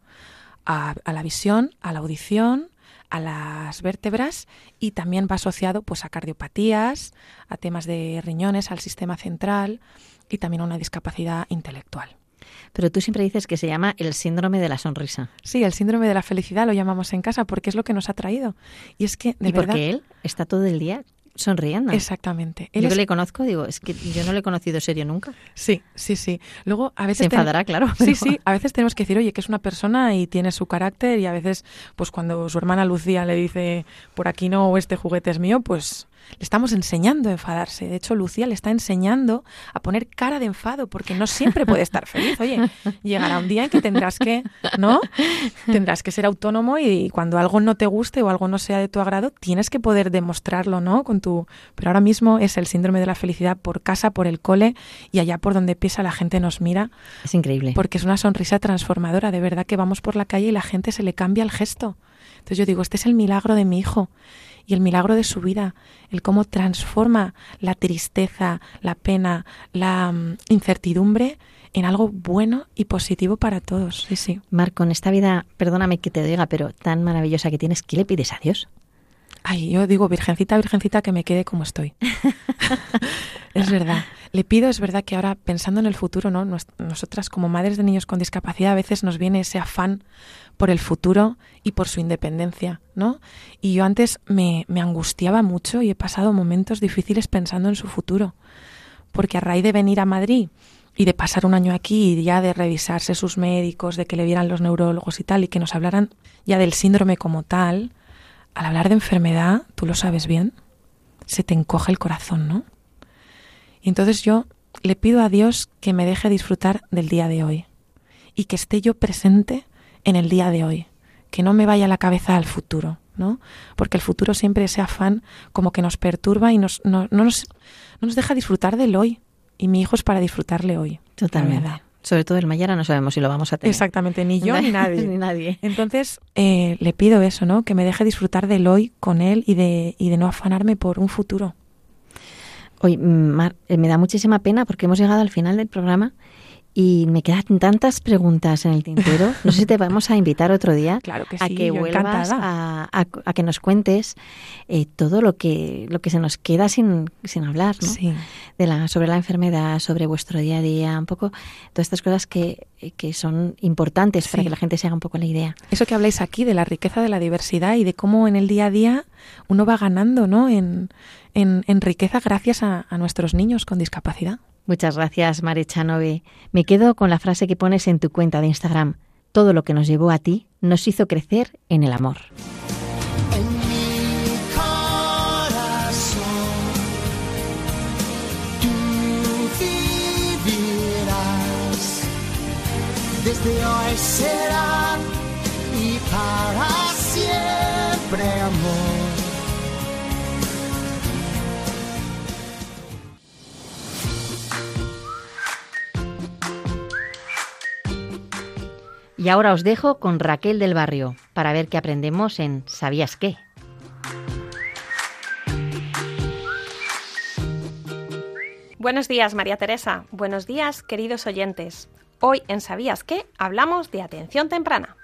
a, a, la visión, a la audición, a las vértebras y también va asociado pues a cardiopatías, a temas de riñones, al sistema central y también a una discapacidad intelectual. Pero tú siempre dices que se llama el síndrome de la sonrisa. Sí, el síndrome de la felicidad lo llamamos en casa porque es lo que nos ha traído. Y es que, de ¿Y verdad... porque él está todo el día sonriendo. Exactamente. Él yo es... que le conozco, digo, es que yo no le he conocido serio nunca. Sí, sí, sí. Luego a veces... Se enfadará, ten... claro. Pero... Sí, sí. A veces tenemos que decir, oye, que es una persona y tiene su carácter y a veces, pues cuando su hermana Lucía le dice, por aquí no, o este juguete es mío, pues le estamos enseñando a enfadarse. De hecho, Lucía le está enseñando a poner cara de enfado porque no siempre puede estar feliz. Oye, llegará un día en que tendrás que, ¿no? Tendrás que ser autónomo y cuando algo no te guste o algo no sea de tu agrado, tienes que poder demostrarlo, ¿no? Con tu pero ahora mismo es el síndrome de la felicidad por casa, por el cole y allá por donde piensa la gente nos mira. Es increíble. Porque es una sonrisa transformadora, de verdad que vamos por la calle y la gente se le cambia el gesto. Entonces yo digo, este es el milagro de mi hijo y el milagro de su vida, el cómo transforma la tristeza, la pena, la um, incertidumbre en algo bueno y positivo para todos. Sí, sí. Marco, en esta vida, perdóname que te diga, pero tan maravillosa que tienes, ¿qué le pides a Dios? Ay, yo digo, virgencita, virgencita, que me quede como estoy. es verdad. Le pido, es verdad que ahora pensando en el futuro, ¿no? Nos, nosotras como madres de niños con discapacidad a veces nos viene ese afán por el futuro y por su independencia, ¿no? Y yo antes me, me angustiaba mucho y he pasado momentos difíciles pensando en su futuro. Porque a raíz de venir a Madrid y de pasar un año aquí y ya de revisarse sus médicos, de que le vieran los neurólogos y tal, y que nos hablaran ya del síndrome como tal, al hablar de enfermedad, tú lo sabes bien, se te encoge el corazón, ¿no? Y entonces yo le pido a Dios que me deje disfrutar del día de hoy y que esté yo presente en el día de hoy, que no me vaya la cabeza al futuro, ¿no? Porque el futuro siempre ese afán como que nos perturba y nos, no, no, nos, no nos deja disfrutar del hoy, y mi hijo es para disfrutarle hoy. Totalmente. Sobre todo el mañana no sabemos si lo vamos a tener. Exactamente, ni yo ni nadie. ni nadie. Entonces, eh, le pido eso, ¿no? Que me deje disfrutar del hoy con él y de, y de no afanarme por un futuro. Hoy, Mar, eh, me da muchísima pena porque hemos llegado al final del programa y me quedan tantas preguntas en el tintero. No sé si te vamos a invitar otro día claro que a que vuelvas a, a- a que nos cuentes eh, todo lo que lo que se nos queda sin, sin hablar, ¿no? Sí. De la, sobre la enfermedad, sobre vuestro día a día, un poco todas estas cosas que, que son importantes para que la gente se haga un poco la idea. Eso que habláis aquí de la riqueza de la diversidad y de cómo en el día a día uno va ganando, ¿no? En, en, en riqueza gracias a, a nuestros niños con discapacidad. Muchas gracias, Mare Chanove. Me quedo con la frase que pones en tu cuenta de Instagram. Todo lo que nos llevó a ti nos hizo crecer en el amor. Desde hoy será y para siempre amor. Y ahora os dejo con Raquel del Barrio para ver qué aprendemos en ¿Sabías qué? Buenos días, María Teresa. Buenos días, queridos oyentes. Hoy en ¿Sabías qué? hablamos de atención temprana.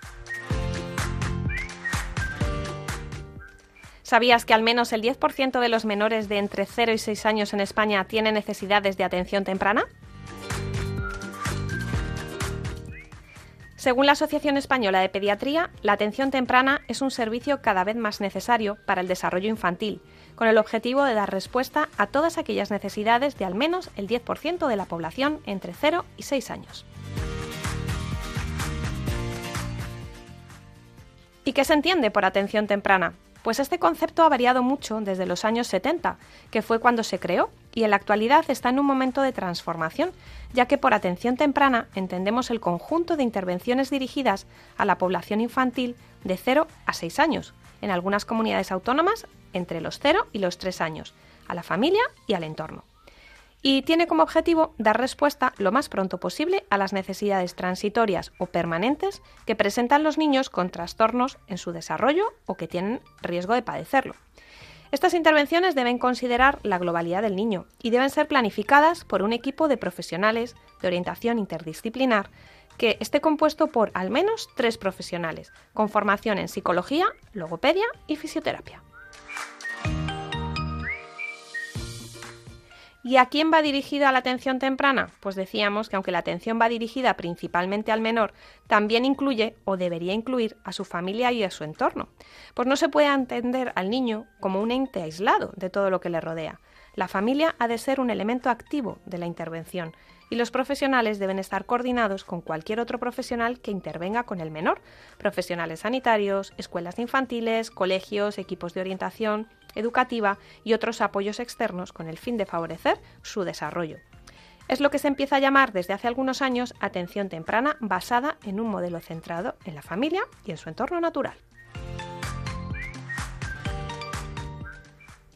¿Sabías que al menos el 10% de los menores de entre 0 y 6 años en España tienen necesidades de atención temprana? Según la Asociación Española de Pediatría, la atención temprana es un servicio cada vez más necesario para el desarrollo infantil, con el objetivo de dar respuesta a todas aquellas necesidades de al menos el 10% de la población entre 0 y 6 años. ¿Y qué se entiende por atención temprana? Pues este concepto ha variado mucho desde los años 70, que fue cuando se creó, y en la actualidad está en un momento de transformación, ya que por atención temprana entendemos el conjunto de intervenciones dirigidas a la población infantil de 0 a 6 años, en algunas comunidades autónomas entre los 0 y los 3 años, a la familia y al entorno y tiene como objetivo dar respuesta lo más pronto posible a las necesidades transitorias o permanentes que presentan los niños con trastornos en su desarrollo o que tienen riesgo de padecerlo. Estas intervenciones deben considerar la globalidad del niño y deben ser planificadas por un equipo de profesionales de orientación interdisciplinar que esté compuesto por al menos tres profesionales, con formación en psicología, logopedia y fisioterapia. ¿Y a quién va dirigida la atención temprana? Pues decíamos que aunque la atención va dirigida principalmente al menor, también incluye o debería incluir a su familia y a su entorno. Pues no se puede entender al niño como un ente aislado de todo lo que le rodea. La familia ha de ser un elemento activo de la intervención y los profesionales deben estar coordinados con cualquier otro profesional que intervenga con el menor, profesionales sanitarios, escuelas infantiles, colegios, equipos de orientación educativa y otros apoyos externos con el fin de favorecer su desarrollo. Es lo que se empieza a llamar desde hace algunos años atención temprana basada en un modelo centrado en la familia y en su entorno natural.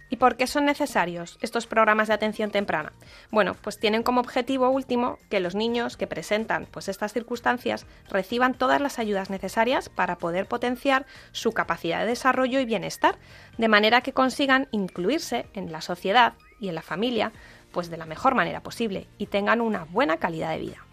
¿Y por qué son necesarios estos programas de atención temprana? Bueno, pues tienen como objetivo último que los niños que presentan pues estas circunstancias reciban todas las ayudas necesarias para poder potenciar su capacidad de desarrollo y bienestar, de manera que consigan incluirse en la sociedad y en la familia pues de la mejor manera posible y tengan una buena calidad de vida.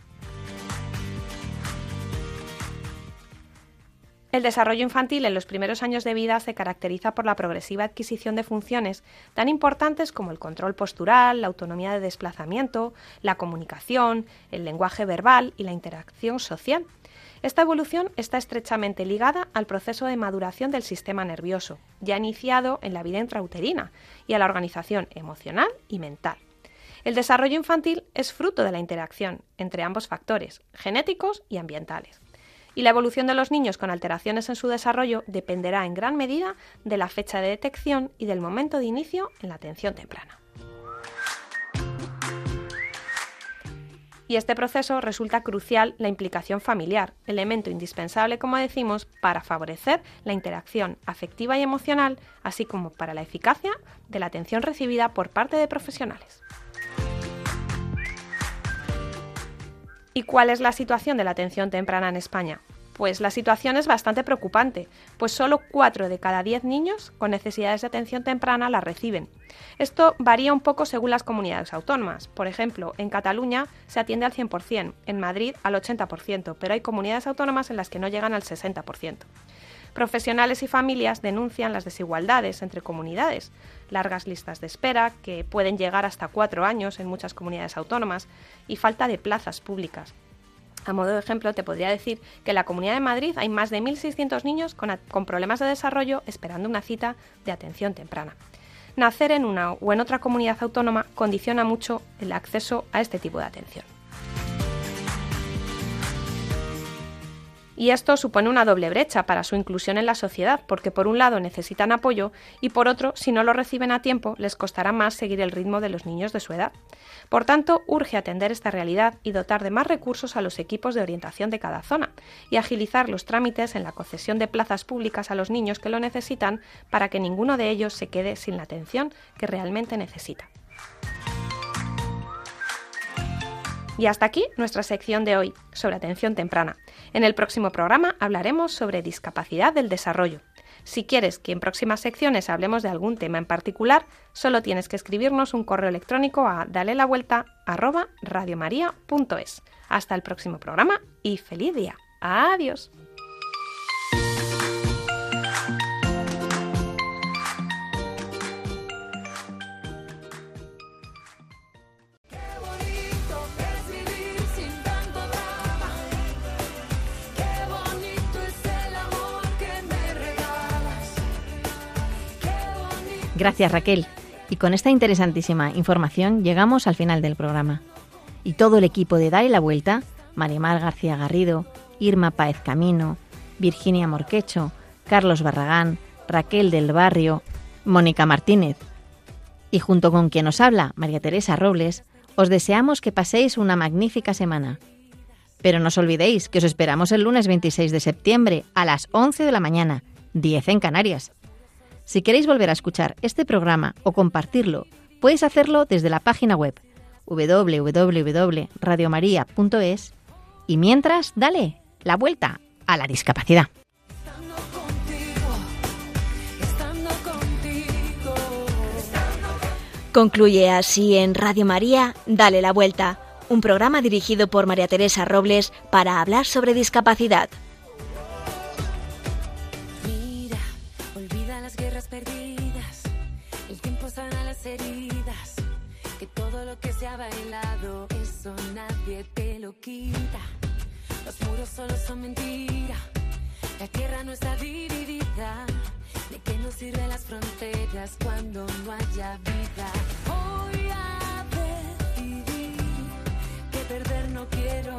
El desarrollo infantil en los primeros años de vida se caracteriza por la progresiva adquisición de funciones tan importantes como el control postural, la autonomía de desplazamiento, la comunicación, el lenguaje verbal y la interacción social. Esta evolución está estrechamente ligada al proceso de maduración del sistema nervioso, ya iniciado en la vida intrauterina, y a la organización emocional y mental. El desarrollo infantil es fruto de la interacción entre ambos factores, genéticos y ambientales y la evolución de los niños con alteraciones en su desarrollo dependerá en gran medida de la fecha de detección y del momento de inicio en la atención temprana. Y este proceso resulta crucial la implicación familiar, elemento indispensable, como decimos, para favorecer la interacción afectiva y emocional, así como para la eficacia de la atención recibida por parte de profesionales. ¿Y cuál es la situación de la atención temprana en España? Pues la situación es bastante preocupante, pues solo 4 de cada 10 niños con necesidades de atención temprana la reciben. Esto varía un poco según las comunidades autónomas. Por ejemplo, en Cataluña se atiende al 100%, en Madrid al 80%, pero hay comunidades autónomas en las que no llegan al 60%. Profesionales y familias denuncian las desigualdades entre comunidades, largas listas de espera, que pueden llegar hasta cuatro años en muchas comunidades autónomas, y falta de plazas públicas. A modo de ejemplo, te podría decir que en la Comunidad de Madrid hay más de 1.600 niños con, problemas de desarrollo esperando una cita de atención temprana. Nacer en una o en otra comunidad autónoma condiciona mucho el acceso a este tipo de atención. Y esto supone una doble brecha para su inclusión en la sociedad, porque por un lado necesitan apoyo y por otro, si no lo reciben a tiempo, les costará más seguir el ritmo de los niños de su edad. Por tanto, urge atender esta realidad y dotar de más recursos a los equipos de orientación de cada zona y agilizar los trámites en la concesión de plazas públicas a los niños que lo necesitan para que ninguno de ellos se quede sin la atención que realmente necesita. Y hasta aquí nuestra sección de hoy sobre atención temprana. En el próximo programa hablaremos sobre discapacidad del desarrollo. Si quieres que en próximas secciones hablemos de algún tema en particular, solo tienes que escribirnos un correo electrónico a dale la vuelta Hasta el próximo programa y feliz día. Adiós. Gracias Raquel. Y con esta interesantísima información llegamos al final del programa. Y todo el equipo de Dale la Vuelta, Marimar García Garrido, Irma Páez Camino, Virginia Morquecho, Carlos Barragán, Raquel del Barrio, Mónica Martínez. Y junto con quien os habla, María Teresa Robles, os deseamos que paséis una magnífica semana. Pero no os olvidéis que os esperamos el lunes 26 de septiembre a las 11 de la mañana, 10 en Canarias. Si queréis volver a escuchar este programa o compartirlo, podéis hacerlo desde la página web www.radiomaria.es y mientras, dale la vuelta a la discapacidad. Concluye así en Radio María, Dale la Vuelta, un programa dirigido por María Teresa Robles para hablar sobre discapacidad. Los muros solo son mentira. La tierra no está dividida. ¿De qué nos sirven las fronteras cuando no haya vida? Voy a decidir que perder no quiero.